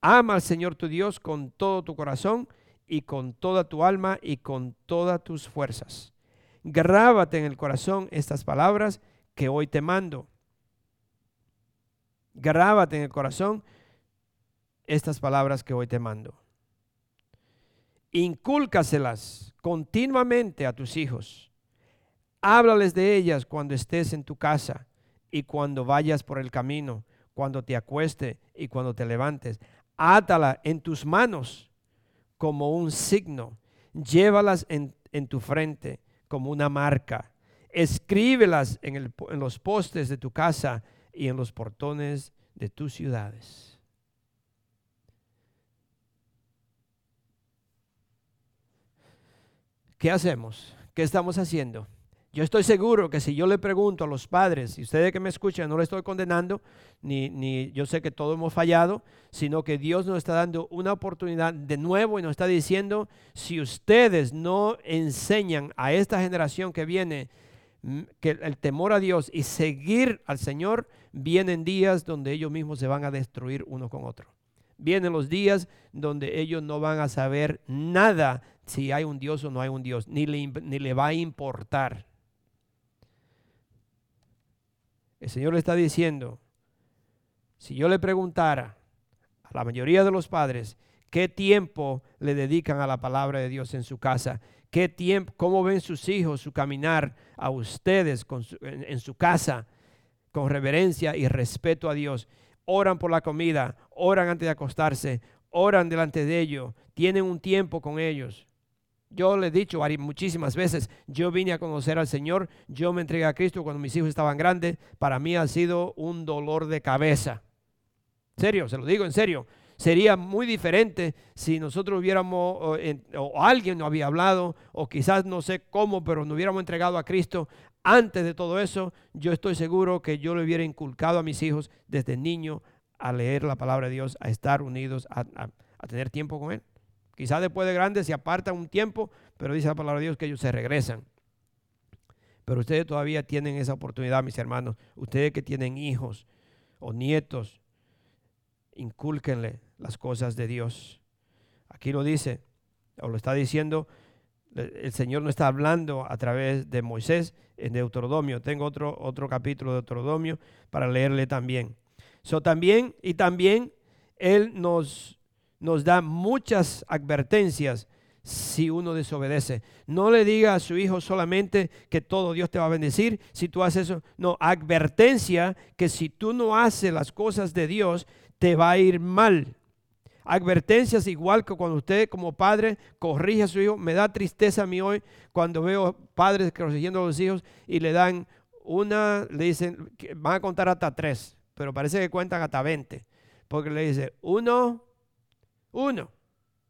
Ama al Señor tu Dios con todo tu corazón y con toda tu alma y con todas tus fuerzas. Grábate en el corazón estas palabras que hoy te mando. Grábate en el corazón estas palabras que hoy te mando. Incúlcaselas continuamente a tus hijos. Háblales de ellas cuando estés en tu casa y cuando vayas por el camino, cuando te acueste y cuando te levantes. Átala en tus manos como un signo. Llévalas en, en tu frente como una marca. Escríbelas en, en los postes de tu casa y en los portones de tus ciudades. ¿Qué hacemos? ¿Qué estamos haciendo? Yo estoy seguro que si yo le pregunto a los padres, y ustedes que me escuchan, no le estoy condenando, ni, ni yo sé que todos hemos fallado, sino que Dios nos está dando una oportunidad de nuevo y nos está diciendo, si ustedes no enseñan a esta generación que viene que el temor a Dios y seguir al Señor, vienen días donde ellos mismos se van a destruir uno con otro. Vienen los días donde ellos no van a saber nada si hay un Dios o no hay un Dios, ni le, ni le va a importar. El Señor le está diciendo, si yo le preguntara a la mayoría de los padres qué tiempo le dedican a la palabra de Dios en su casa, qué tiempo, cómo ven sus hijos su caminar a ustedes en, su casa con reverencia y respeto a Dios, oran por la comida, oran antes de acostarse, oran delante de ellos, tienen un tiempo con ellos. Yo le he dicho muchísimas veces, yo vine a conocer al Señor, yo me entregué a Cristo cuando mis hijos estaban grandes, para mí ha sido un dolor de cabeza. Serio, se lo digo en serio. Sería muy diferente si nosotros hubiéramos, o, alguien nos había hablado, o quizás no sé cómo, pero nos hubiéramos entregado a Cristo. Antes de todo eso, yo estoy seguro que yo le hubiera inculcado a mis hijos desde niño a leer la palabra de Dios, a estar unidos, a tener tiempo con Él. Quizás después de grandes se apartan un tiempo, pero dice la palabra de Dios que ellos se regresan. Pero ustedes todavía tienen esa oportunidad, mis hermanos. Ustedes que tienen hijos o nietos, incúlquenle las cosas de Dios. Aquí lo dice, o lo está diciendo, el Señor no está hablando a través de Moisés en Deuteronomio. Tengo otro, otro capítulo de Deuteronomio para leerle también. So, también y también Él nos nos da muchas advertencias si uno desobedece. No le diga a su hijo solamente que todo Dios te va a bendecir si tú haces eso. No, advertencia que si tú no haces las cosas de Dios, te va a ir mal. Advertencias igual que cuando usted como padre corrige a su hijo. Me da tristeza a mí hoy cuando veo padres corrigiendo a los hijos y le dan una, le dicen, van a contar hasta tres, pero parece que cuentan hasta veinte. Porque le dice, uno, uno.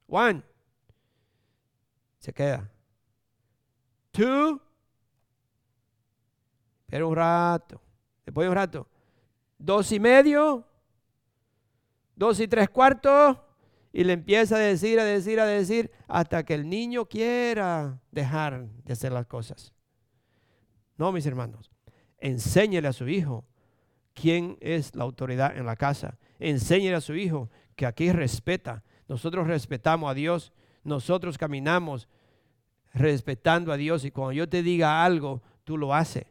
One. Se queda. Two. Espera un rato. Después de un rato. Dos y medio. Dos y tres cuartos. Y le empieza a decir, a decir, a decir, hasta que el niño quiera dejar de hacer las cosas. No, mis hermanos. Enséñele a su hijo quién es la autoridad en la casa. Enséñele a su hijo que aquí respeta, nosotros respetamos a Dios, nosotros caminamos respetando a Dios y cuando yo te diga algo, tú lo haces.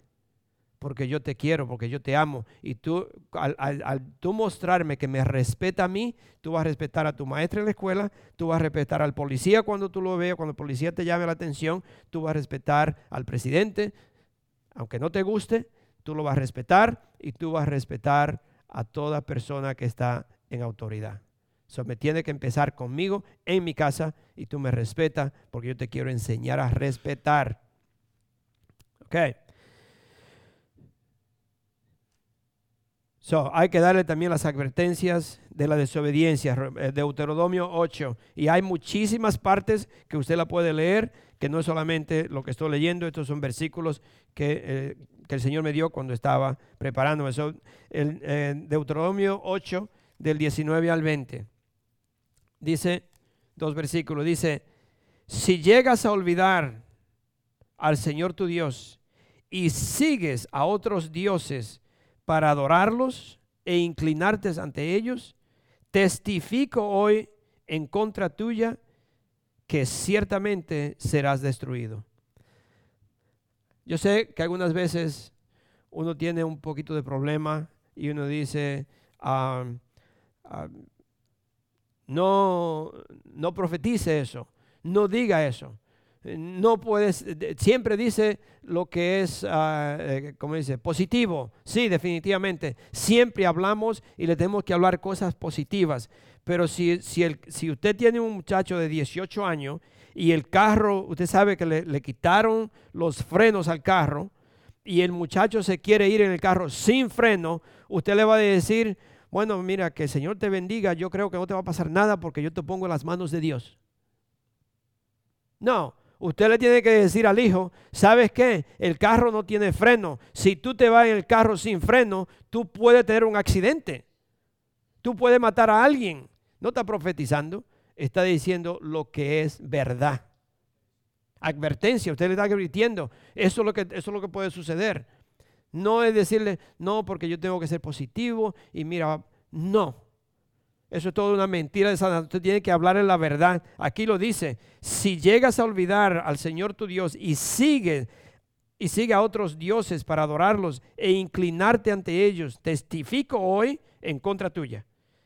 Porque yo te quiero, porque yo te amo. Y tú, al, tú mostrarme que me respeta a mí, tú vas a respetar a tu maestra en la escuela, tú vas a respetar al policía cuando tú lo veas, cuando el policía te llame la atención, tú vas a respetar al presidente, aunque no te guste, tú lo vas a respetar y tú vas a respetar a toda persona que está en autoridad. So, me tiene que empezar conmigo en mi casa y tú me respetas porque yo te quiero enseñar a respetar. Ok. So, hay que darle también las advertencias de la desobediencia, eh, Deuteronomio 8. Y hay muchísimas partes que usted la puede leer, que no es solamente lo que estoy leyendo, estos son versículos que, eh, el Señor me dio cuando estaba preparándome. So, el eh, Deuteronomio 8, del 19 al 20. Dice, dos versículos, dice, si llegas a olvidar al Señor tu Dios y sigues a otros dioses, para adorarlos e inclinarte ante ellos, testifico hoy en contra tuya que ciertamente serás destruido. Yo sé que algunas veces uno tiene un poquito de problema y uno dice, ah, ah, no, no profetice eso, no diga eso no puedes, siempre dice lo que es, ah, eh, como dice, positivo. Sí, definitivamente. Siempre hablamos y le tenemos que hablar cosas positivas. Pero si, si, el, si usted tiene un muchacho de 18 años y el carro, usted sabe que le, le quitaron los frenos al carro y el muchacho se quiere ir en el carro sin freno, usted le va a decir, bueno, mira, que el Señor te bendiga, yo creo que no te va a pasar nada porque yo te pongo en las manos de Dios. No, Usted le tiene que decir al hijo, ¿sabes qué? El carro no tiene freno. Si tú te vas en el carro sin freno, tú puedes tener un accidente. Tú puedes matar a alguien. No está profetizando, está diciendo lo que es verdad. Advertencia, usted le está advirtiendo. Eso es lo que, eso es lo que puede suceder. No es decirle, no, porque yo tengo que ser positivo y mira, no. Eso es toda una mentira de Satanás. Usted tiene que hablar en la verdad. Aquí lo dice. Si llegas a olvidar al Señor tu Dios y sigue y sigue a otros dioses para adorarlos e inclinarte ante ellos, testifico hoy en contra tuya,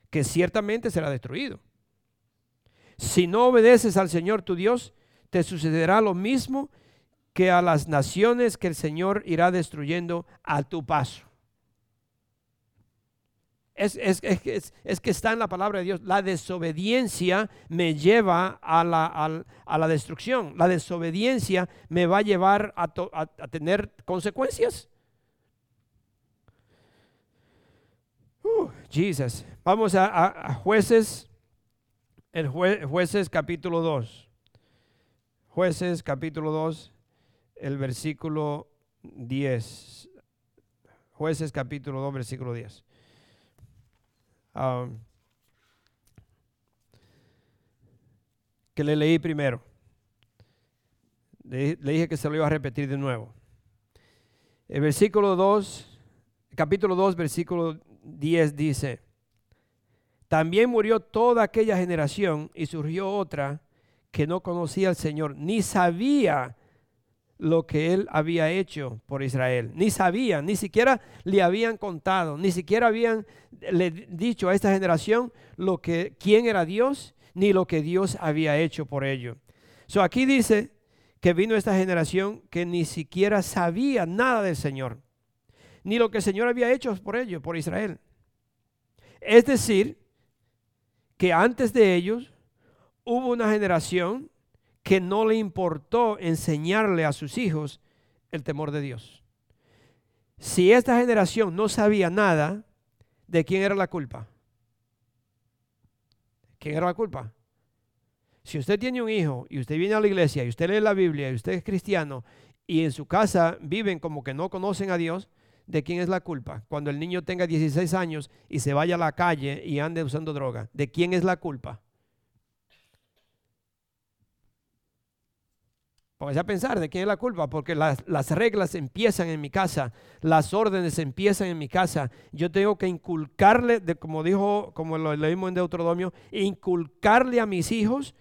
que ciertamente será destruido. Si no obedeces al Señor tu Dios, te sucederá lo mismo que a las naciones que el Señor irá destruyendo a tu paso. Es, que está en la palabra de Dios. La desobediencia me lleva a la, destrucción. La desobediencia me va a llevar a, tener consecuencias. Uh, Jesus. Vamos a, jueces. El jueces capítulo 2. Jueces capítulo 2, el versículo 10. Jueces capítulo 2, versículo 10. Que le leí primero. Le, dije que se lo iba a repetir de nuevo. El versículo 2, capítulo 2, versículo 10 dice, también murió toda aquella generación y surgió otra que no conocía al Señor, ni sabía lo que él había hecho por Israel. Ni sabían, ni siquiera le habían contado, ni siquiera habían le dicho a esta generación lo que quién era Dios, ni lo que Dios había hecho por ello. So aquí dice que vino esta generación que ni siquiera sabía nada del Señor, ni lo que el Señor había hecho por ello, por Israel. Es decir, que antes de ellos hubo una generación que no le importó enseñarle a sus hijos el temor de Dios. Si esta generación no sabía nada, ¿de quién era la culpa? ¿Quién era la culpa? Si usted tiene un hijo y usted viene a la iglesia y usted lee la Biblia y usted es cristiano y en su casa viven como que no conocen a Dios, ¿de quién es la culpa? Cuando el niño tenga 16 años y se vaya a la calle y ande usando droga, ¿de quién es la culpa? Póngase a pensar de quién es la culpa, porque las, las, reglas empiezan en mi casa, las órdenes empiezan en mi casa. Yo tengo que inculcarle, de, como dijo, como lo leímos en Deuteronomio, inculcarle a mis hijos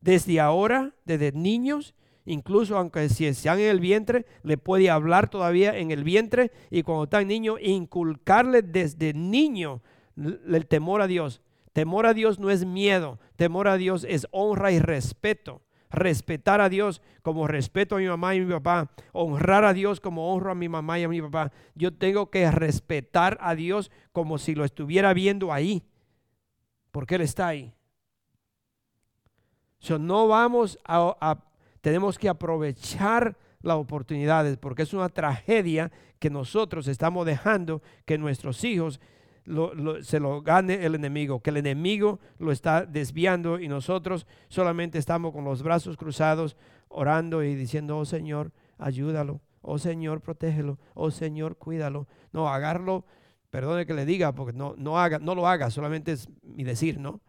desde ahora, desde niños, incluso aunque si están en el vientre, le puede hablar todavía en el vientre y cuando está niño, inculcarle desde niño el temor a Dios. Temor a Dios no es miedo, temor a Dios es honra y respeto respetar a Dios como respeto a mi mamá y mi papá, honrar a Dios como honro a mi mamá y a mi papá. Yo tengo que respetar a Dios como si lo estuviera viendo ahí, porque Él está ahí. So, no vamos a, tenemos que aprovechar las oportunidades, porque es una tragedia que nosotros estamos dejando que nuestros hijos se lo gane el enemigo, que el enemigo lo está desviando y nosotros solamente estamos con los brazos cruzados orando y diciendo, oh Señor, ayúdalo, oh Señor, protégelo, oh Señor, cuídalo. No, agarlo, perdone que le diga, porque no, no, haga, no lo haga, solamente es mi decir, ¿no?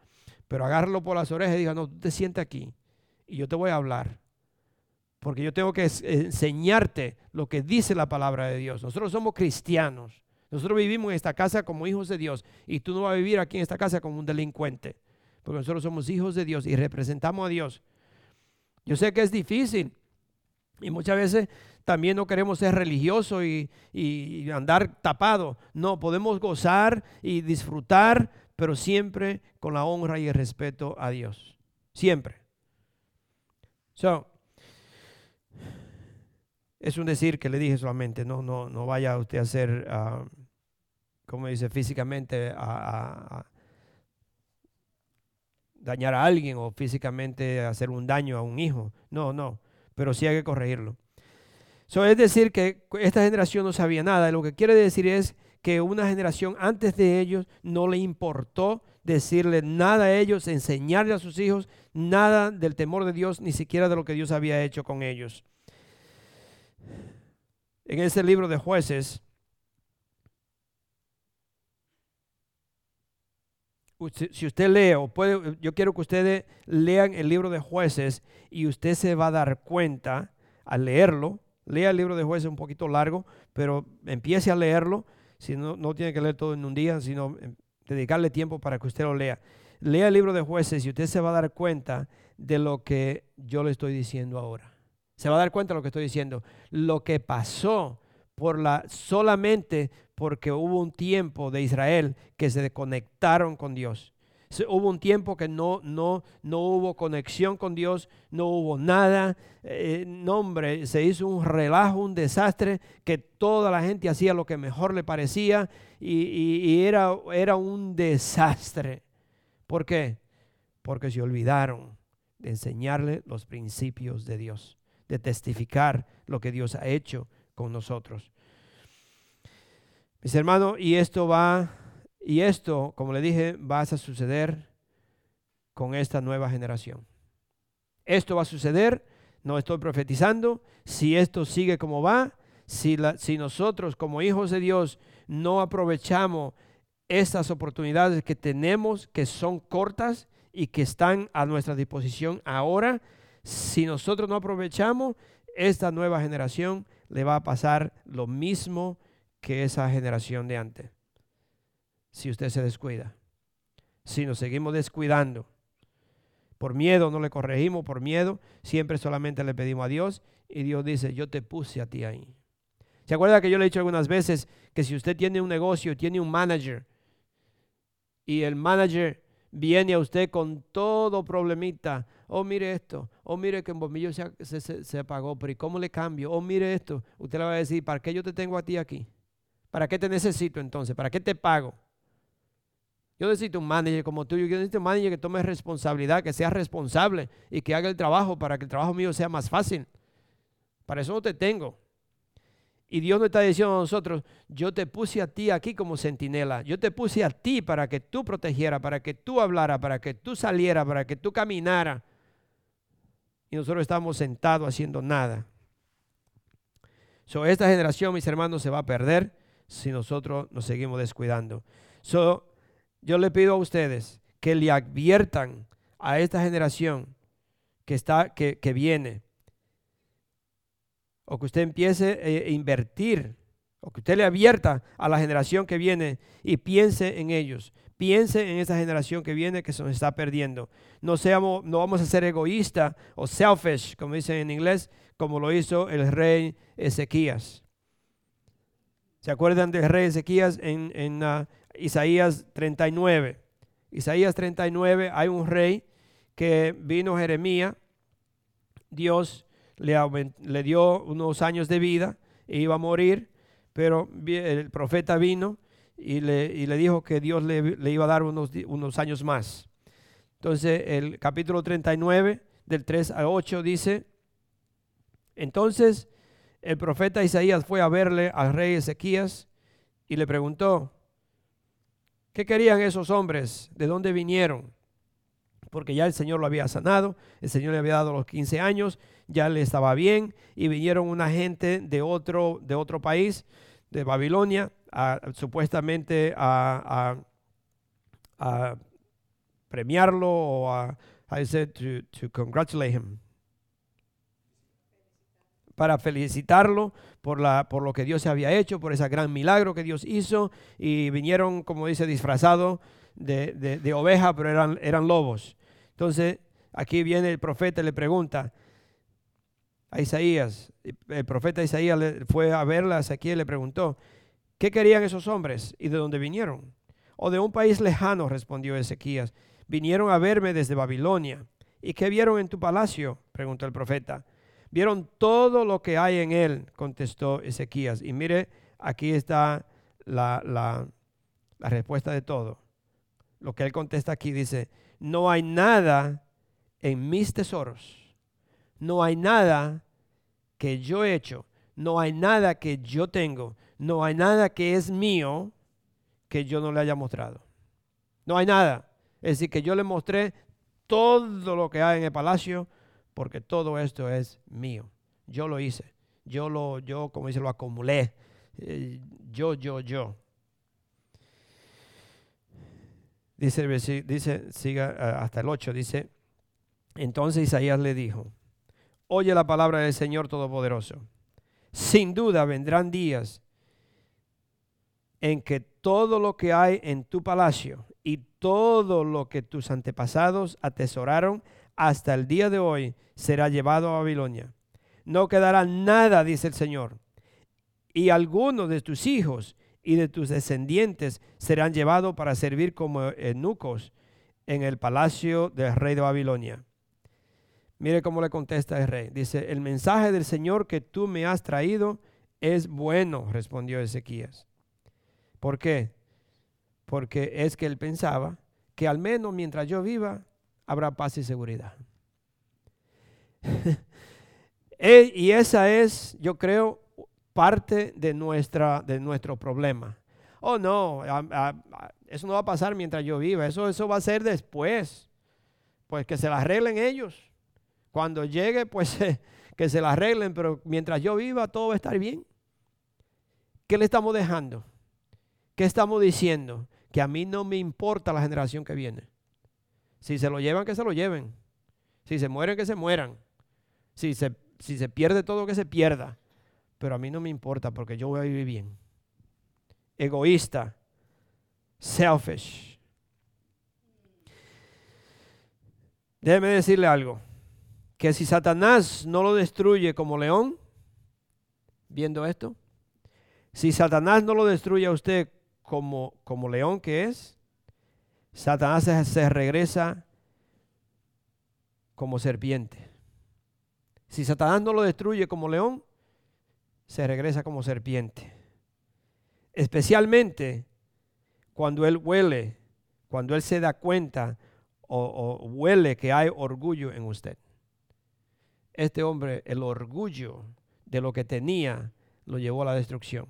Pero agarlo por las orejas y diga, no, tú te sientes aquí y yo te voy a hablar. Porque yo tengo que enseñarte lo que dice la palabra de Dios. Nosotros somos cristianos. Nosotros vivimos en esta casa como hijos de Dios y tú no vas a vivir aquí en esta casa como un delincuente, porque nosotros somos hijos de Dios y representamos a Dios. Yo sé que es difícil y muchas veces también no queremos ser religiosos y, andar tapado. No, podemos gozar y disfrutar, pero siempre con la honra y el respeto a Dios. Siempre. So, es un decir que le dije solamente, no, no, no vaya usted a ser, ah, como dice, físicamente a, dañar a alguien o físicamente hacer un daño a un hijo. No, no, pero sí hay que corregirlo. So, es decir, que esta generación no sabía nada. Lo que quiere decir es que una generación antes de ellos no le importó decirle nada a ellos, enseñarle a sus hijos nada del temor de Dios, ni siquiera de lo que Dios había hecho con ellos en ese libro de jueces, si usted lee o puede, yo quiero que ustedes lean el libro de jueces y usted se va a dar cuenta al leerlo. Lea el libro de jueces un poquito largo, pero empiece a leerlo. Si no, no tiene que leer todo en un día, sino em, dedicarle tiempo para que usted lo lea. Lea el libro de jueces y usted se va a dar cuenta de lo que yo le estoy diciendo ahora. Se va a dar cuenta de lo que estoy diciendo. Lo que pasó por la solamente porque hubo un tiempo de Israel que se desconectaron con Dios. Hubo un tiempo que no, no, no hubo conexión con Dios, no hubo nada. Eh, no, hombre, se hizo un relajo, un desastre, que toda la gente hacía lo que mejor le parecía y, era, era un desastre. ¿Por qué? Porque se olvidaron de enseñarle los principios de Dios de testificar lo que Dios ha hecho con nosotros. Mis hermanos, y esto va, y esto, como le dije, va a suceder con esta nueva generación. Esto va a suceder, no estoy profetizando, si esto sigue como va, si, si nosotros como hijos de Dios no aprovechamos estas oportunidades que tenemos, que son cortas y que están a nuestra disposición ahora, si nosotros no aprovechamos, esta nueva generación le va a pasar lo mismo que esa generación de antes. Si usted se descuida. Si nos seguimos descuidando. Por miedo no le corregimos, por miedo siempre solamente le pedimos a Dios y Dios dice, yo te puse a ti ahí. ¿Se acuerda que yo le he dicho algunas veces que si usted tiene un negocio, tiene un manager y el manager viene a usted con todo problemita, oh mire esto, oh mire que el bombillo se, apagó, pero ¿y cómo le cambio? Oh mire esto, usted le va a decir, ¿para qué yo te tengo a ti aquí? ¿Para qué te necesito entonces? ¿Para qué te pago? Yo necesito un manager como tú, yo necesito un manager que tome responsabilidad, que sea responsable y que haga el trabajo para que el trabajo mío sea más fácil. Para eso no te tengo. Y Dios nos está diciendo a nosotros, yo te puse a ti aquí como centinela, yo te puse a ti para que tú protegieras, para que tú hablaras, para que tú salieras, para que tú caminaras y nosotros estamos sentados haciendo nada. So, esta generación, mis hermanos, se va a perder si nosotros nos seguimos descuidando. So, yo le pido a ustedes que le adviertan a esta generación que, está, que, que viene, o que usted empiece a invertir, o que usted le advierta a la generación que viene y piense en ellos. Piense en esa generación que viene que se nos está perdiendo. No, seamos, no vamos a ser egoístas o selfish, como dicen en inglés, como lo hizo el rey Ezequías. ¿Se acuerdan del rey Ezequías en, en uh, Isaías 39? Isaías 39 hay un rey que vino Jeremías, Dios le, dio unos años de vida e iba a morir, pero el profeta vino y le, y le dijo que Dios le, le, iba a dar unos, unos años más. Entonces el capítulo 39 del 3 al 8 dice, entonces el profeta Isaías fue a verle al rey Ezequías y le preguntó, ¿qué querían esos hombres? ¿De dónde vinieron? Porque ya el Señor lo había sanado, el Señor le había dado los 15 años, ya le estaba bien y vinieron una gente de otro, de otro país, de Babilonia, supuestamente a, premiarlo o a, I said to, to congratulate him, para felicitarlo por, la, por lo que Dios había hecho, por ese gran milagro que Dios hizo, y vinieron, como dice, disfrazados de, de, oveja, pero eran, eran lobos. Entonces, aquí viene el profeta y le pregunta a Isaías, el profeta Isaías fue a verla aquí y le preguntó, ¿qué querían esos hombres y de dónde vinieron? O de un país lejano, respondió Ezequías. Vinieron a verme desde Babilonia. ¿Y qué vieron en tu palacio? preguntó el profeta. Vieron todo lo que hay en él, contestó Ezequías. Y mire, aquí está la, la, respuesta de todo. Lo que él contesta aquí dice, no hay nada en mis tesoros. No hay nada que yo he hecho. No hay nada que yo tengo. No hay nada que es mío que yo no le haya mostrado. No hay nada. Es decir, que yo le mostré todo lo que hay en el palacio, porque todo esto es mío. Yo lo hice. Yo lo, yo, como dice, lo acumulé. Eh, yo, yo, yo. Dice, dice, siga eh, hasta el 8, dice, entonces Isaías le dijo, oye la palabra del Señor Todopoderoso. Sin duda vendrán días en que todo lo que hay en tu palacio y todo lo que tus antepasados atesoraron hasta el día de hoy será llevado a Babilonia. No quedará nada, dice el Señor. Y algunos de tus hijos y de tus descendientes serán llevados para servir como eunucos en el palacio del rey de Babilonia. Mire cómo le contesta el rey. Dice, el mensaje del Señor que tú me has traído es bueno, respondió Ezequías. ¿Por qué? Porque es que él pensaba que al menos mientras yo viva, habrá paz y seguridad. Eh, y esa es, yo creo, parte de, nuestra, de nuestro problema. Oh, no, eso no va a pasar mientras yo viva, eso, eso va a ser después. Pues que se la arreglen ellos. Cuando llegue, pues que se la arreglen, pero mientras yo viva, todo va a estar bien. ¿Qué le estamos dejando? ¿Qué estamos diciendo? Que a mí no me importa la generación que viene. Si se lo llevan, que se lo lleven. Si se mueren, que se mueran. Si se, si se pierde todo, que se pierda. Pero a mí no me importa porque yo voy a vivir bien. Egoísta. Selfish. Déjeme decirle algo. Que si Satanás no lo destruye como león, viendo esto, si Satanás no lo destruye a usted como, como león que es, Satanás se, regresa como serpiente. Si Satanás no lo destruye como león, se regresa como serpiente. Especialmente cuando él huele, cuando él se da cuenta o, o, huele que hay orgullo en usted. Este hombre, el orgullo de lo que tenía, lo llevó a la destrucción.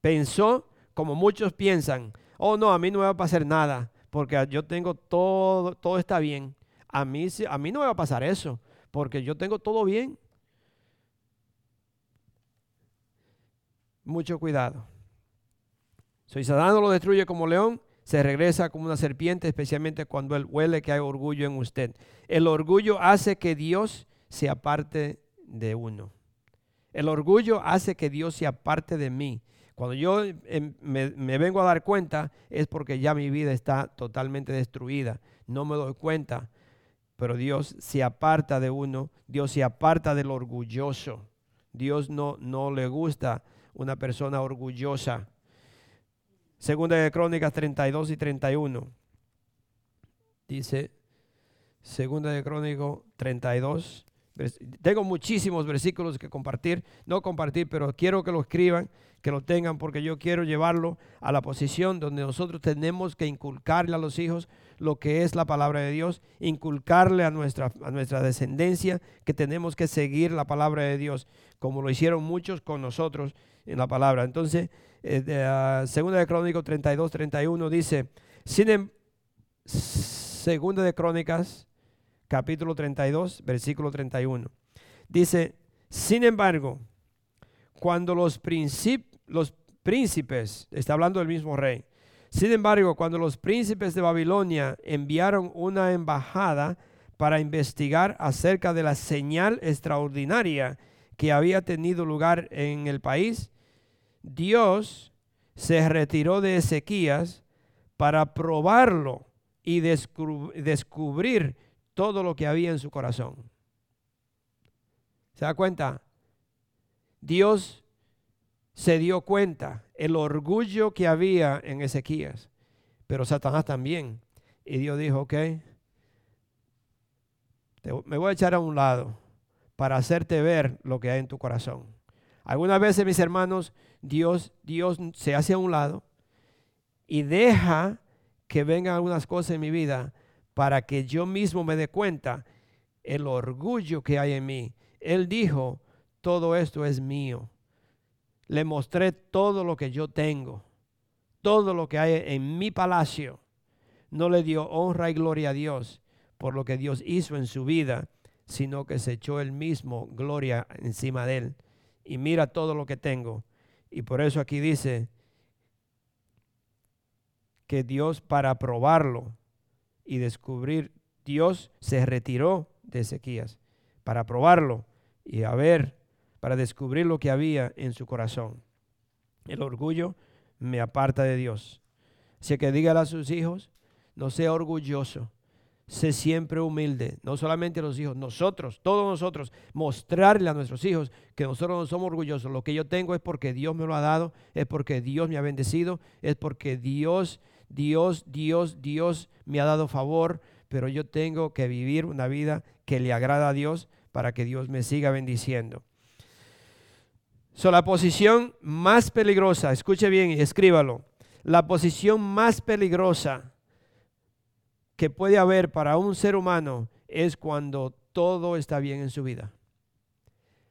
Pensó como muchos piensan, oh no, a mí no me va a pasar nada, porque yo tengo todo, todo está bien. A mí, a mí no me va a pasar eso, porque yo tengo todo bien. Mucho cuidado. Si Satanás lo destruye como león, se regresa como una serpiente, especialmente cuando él huele que hay orgullo en usted. El orgullo hace que Dios se aparte de uno. El orgullo hace que Dios se aparte de mí. Cuando yo em, me, vengo a dar cuenta es porque ya mi vida está totalmente destruida. No me doy cuenta, pero Dios se aparta de uno, Dios se aparta del orgulloso. Dios no, no le gusta una persona orgullosa. Segunda de Crónicas 32 y 31. Dice, Segunda de Crónicas 32, Tengo muchísimos versículos que compartir, no compartir, pero quiero que lo escriban, que lo tengan, porque yo quiero llevarlo a la posición donde nosotros tenemos que inculcarle a los hijos lo que es la palabra de Dios, inculcarle a nuestra, a nuestra descendencia que tenemos que seguir la palabra de Dios, como lo hicieron muchos con nosotros en la palabra. Entonces, eh, de, uh, segunda de Crónicos 32, 31 dice, sin, em, segunda de Crónicas capítulo 32, versículo 31. Dice, sin embargo, cuando los, los príncipes, está hablando del mismo rey, sin embargo, cuando los príncipes de Babilonia enviaron una embajada para investigar acerca de la señal extraordinaria que había tenido lugar en el país, Dios se retiró de Ezequías para probarlo y descubrir todo lo que había en su corazón. ¿Se da cuenta? Dios se dio cuenta el orgullo que había en Ezequías, pero Satanás también. Y Dios dijo, ok, me voy a echar a un lado para hacerte ver lo que hay en tu corazón. Algunas veces, mis hermanos, Dios, Dios se hace a un lado y deja que vengan algunas cosas en mi vida para que yo mismo me dé cuenta el orgullo que hay en mí. Él dijo, todo esto es mío. Le mostré todo lo que yo tengo, todo lo que hay en mi palacio. No le dio honra y gloria a Dios por lo que Dios hizo en su vida, sino que se echó él mismo gloria encima de él. Y mira todo lo que tengo. Y por eso aquí dice que Dios para probarlo y descubrir, Dios se retiró de Ezequías para probarlo y a ver, para descubrir lo que había en su corazón. El orgullo me aparta de Dios. Así que dígale a sus hijos, no sea orgulloso, sé siempre humilde. No solamente los hijos, nosotros, todos nosotros, mostrarle a nuestros hijos que nosotros no somos orgullosos. Lo que yo tengo es porque Dios me lo ha dado, es porque Dios me ha bendecido, es porque Dios Dios, Dios, Dios me ha dado favor, pero yo tengo que vivir una vida que le agrada a Dios para que Dios me siga bendiciendo. So, la posición más peligrosa, escuche bien y escríbalo, la posición más peligrosa que puede haber para un ser humano es cuando todo está bien en su vida.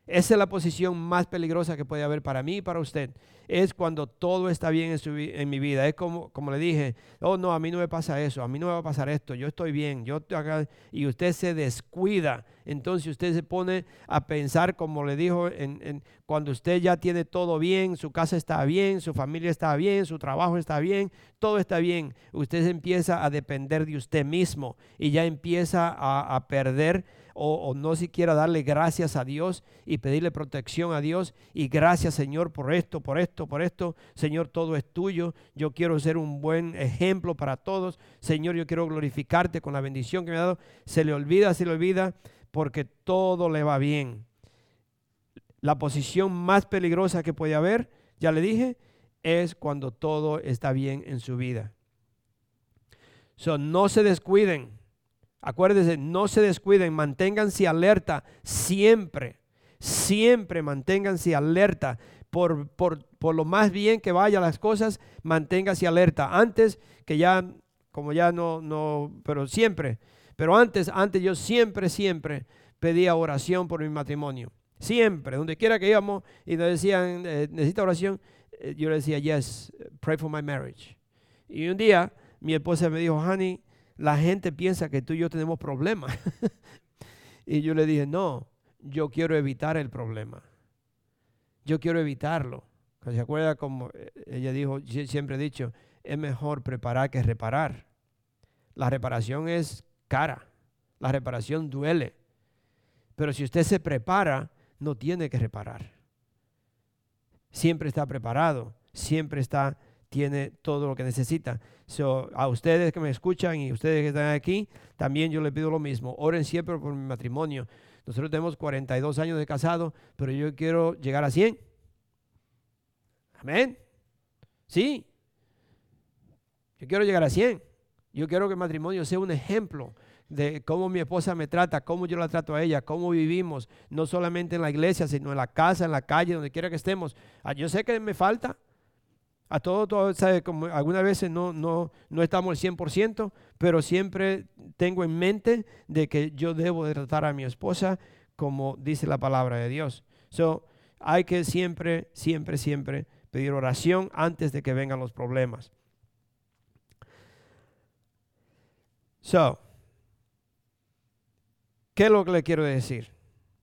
Esa es la posición más peligrosa que puede haber para mí y para usted. Es cuando todo está bien en, en, mi vida. Es como, como le dije, oh no, a mí no me pasa eso, a mí no me va a pasar esto, yo estoy bien, yo estoy acá, y usted se descuida. Entonces usted se pone a pensar, como le dijo, en, cuando usted ya tiene todo bien, su casa está bien, su familia está bien, su trabajo está bien, todo está bien. Usted empieza a depender de usted mismo y ya empieza a perder o, no siquiera darle gracias a Dios y pedirle protección a Dios y gracias Señor por esto, por esto, por esto. Señor, todo es tuyo. Yo quiero ser un buen ejemplo para todos. Señor, yo quiero glorificarte con la bendición que me ha dado. Se le olvida, se le olvida porque todo le va bien. La posición más peligrosa que puede haber, ya le dije, es cuando todo está bien en su vida. So, no se descuiden. Acuérdense, no se descuiden, manténganse alerta siempre, siempre manténganse alerta. Por, por, por lo más bien que vayan las cosas, manténganse alerta. Antes que ya, como ya no, no, pero siempre, pero antes, antes yo siempre, siempre pedía oración por mi matrimonio. Siempre, donde quiera que íbamos y nos decían, eh, necesita oración, eh, yo le decía, yes, pray for my marriage. Y un día mi esposa me dijo, honey, la gente piensa que tú y yo tenemos problemas. y yo le dije, no, yo quiero evitar el problema. Yo quiero evitarlo. ¿Se acuerda como eh, ella dijo, siempre he dicho, es mejor preparar que reparar? La reparación es cara, la reparación duele. Pero si usted se prepara, no tiene que reparar. Siempre está preparado, siempre está tiene todo lo que necesita. a ustedes que me escuchan y ustedes que están aquí, también yo les pido lo mismo. Oren siempre por mi matrimonio. Nosotros tenemos 42 años de casado, pero yo quiero llegar a 100. Amén. Sí. Yo quiero llegar a 100. Yo quiero que el matrimonio sea un ejemplo, de cómo mi esposa me trata, cómo yo la trato a ella, cómo vivimos, no solamente en la iglesia, sino en la casa, en la calle, donde quiera que estemos. Ah, yo sé que me falta, a todo, todo ¿sabe? Como algunas veces no, no, no estamos al 100%, pero siempre tengo en mente de que yo debo de tratar a mi esposa como dice la palabra de Dios. So, hay que siempre, siempre, siempre pedir oración antes de que vengan los problemas. So, ¿qué es lo que le quiero decir?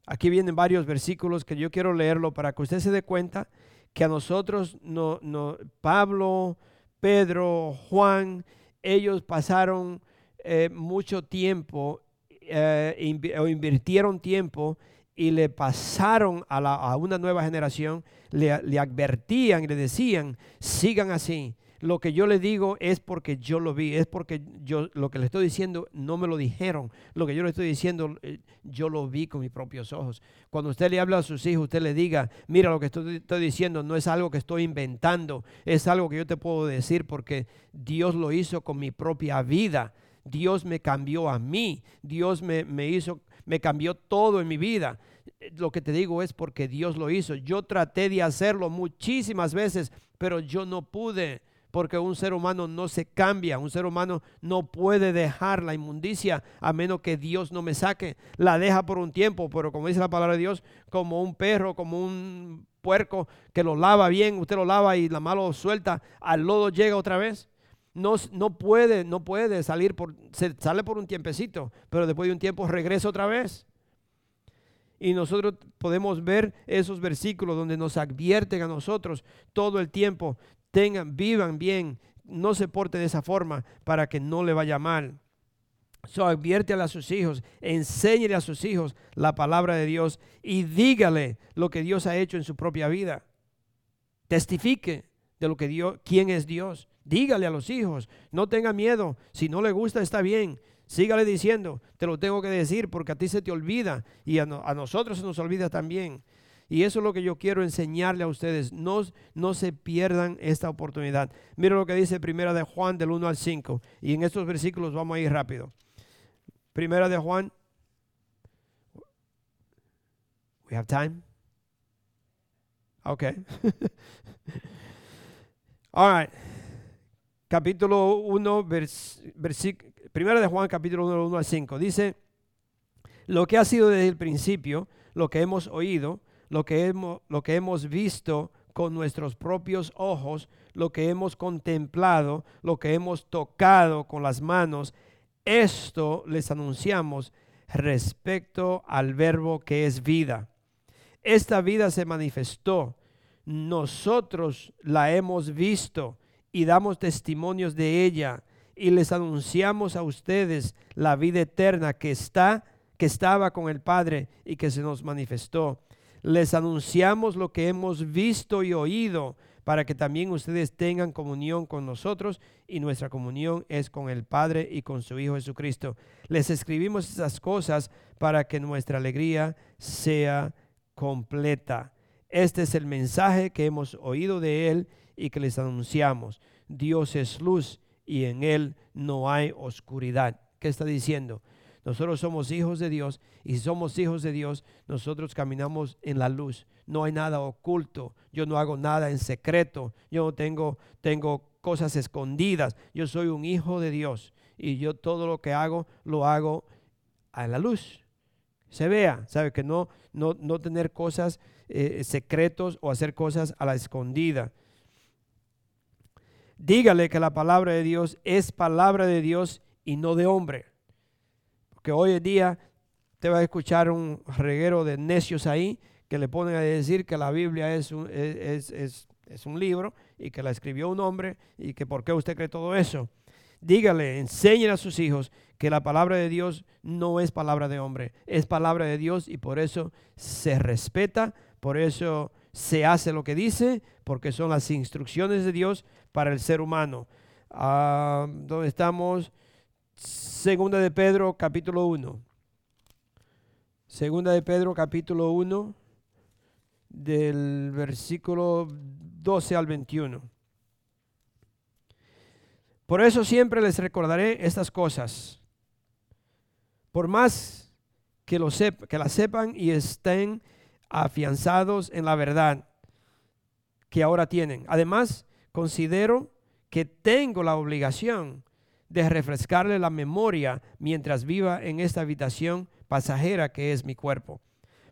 Aquí vienen varios versículos que yo quiero leerlo para que usted se dé cuenta que a nosotros, no, no, Pablo, Pedro, Juan, ellos pasaron eh, mucho tiempo eh, o invirtieron tiempo y le pasaron a, la, a una nueva generación, le, le, advertían y le decían, sigan así, lo que yo le digo es porque yo lo vi, es porque yo lo que le estoy diciendo no me lo dijeron, lo que yo le estoy diciendo eh, yo lo vi con mis propios ojos. Cuando usted le habla a sus hijos, usted le diga, mira lo que estoy, diciendo no es algo que estoy inventando, es algo que yo te puedo decir porque Dios lo hizo con mi propia vida. Dios me cambió a mí, Dios me, me hizo, me cambió todo en mi vida lo que te digo es porque Dios lo hizo. Yo traté de hacerlo muchísimas veces, pero yo no pude porque un ser humano no se cambia, un ser humano no puede dejar la inmundicia a menos que Dios no me saque. La deja por un tiempo, pero como dice la palabra de Dios, como un perro, como un puerco que lo lava bien, usted lo lava y la mano suelta, al lodo llega otra vez. No, no puede, no puede salir por, se sale por un tiempecito, pero después de un tiempo regresa otra vez. Y nosotros podemos ver esos versículos donde nos advierten a nosotros todo el tiempo tengan, vivan bien, no se porten de esa forma para que no le vaya mal. So, a sus hijos, enséñele a sus hijos la palabra de Dios y dígale lo que Dios ha hecho en su propia vida. Testifique de lo que Dios, quién es Dios. Dígale a los hijos, no tenga miedo, si no le gusta está bien. Sígale diciendo, te lo tengo que decir porque a ti se te olvida y a, a nosotros se nos olvida también. Y eso es lo que yo quiero enseñarle a ustedes. No, no se pierdan esta oportunidad. Mira lo que dice Primera de Juan del 1 al 5. Y en estos versículos vamos a ir rápido. Primera de Juan. We have time? Okay. All right. Capítulo 1, versículo. Primera de Juan, capítulo 1, 1 al 5. Dice, lo que ha sido desde el principio, lo que hemos oído, lo que hemos, lo que hemos visto con nuestros propios ojos, lo que hemos contemplado, lo que hemos tocado con las manos, esto les anunciamos respecto al verbo que es vida. Esta vida se manifestó, nosotros la hemos visto y damos testimonios de ella y les anunciamos a ustedes la vida eterna que está que estaba con el Padre y que se nos manifestó les anunciamos lo que hemos visto y oído para que también ustedes tengan comunión con nosotros y nuestra comunión es con el Padre y con su Hijo Jesucristo. Les escribimos estas cosas para que nuestra alegría sea completa. Este es el mensaje que hemos oído de Él y que les anunciamos. Dios es luz y en Él no hay oscuridad. ¿Qué está diciendo? Nosotros somos hijos de Dios y si somos hijos de Dios, nosotros caminamos en la luz. No hay nada oculto. Yo no hago nada en secreto. Yo no tengo, tengo cosas escondidas. Yo soy un hijo de Dios y yo todo lo que hago lo hago a la luz. Se vea, sabe que no, no, no tener cosas eh, secretos o hacer cosas a la escondida. Dígale que la palabra de Dios es palabra de Dios y no de hombre que hoy en día te va a escuchar un reguero de necios ahí que le ponen a decir que la Biblia es un, es, es, es un libro y que la escribió un hombre y que por qué usted cree todo eso. Dígale, enséñele a sus hijos que la palabra de Dios no es palabra de hombre, es palabra de Dios y por eso se respeta, por eso se hace lo que dice, porque son las instrucciones de Dios para el ser humano. Ah, ¿Dónde estamos? Segunda de Pedro capítulo 1. Segunda de Pedro capítulo 1 del versículo 12 al 21. Por eso siempre les recordaré estas cosas. Por más que, lo que la sepan y estén afianzados en la verdad que ahora tienen. Además, considero que tengo la obligación de refrescarle la memoria mientras viva en esta habitación pasajera que es mi cuerpo,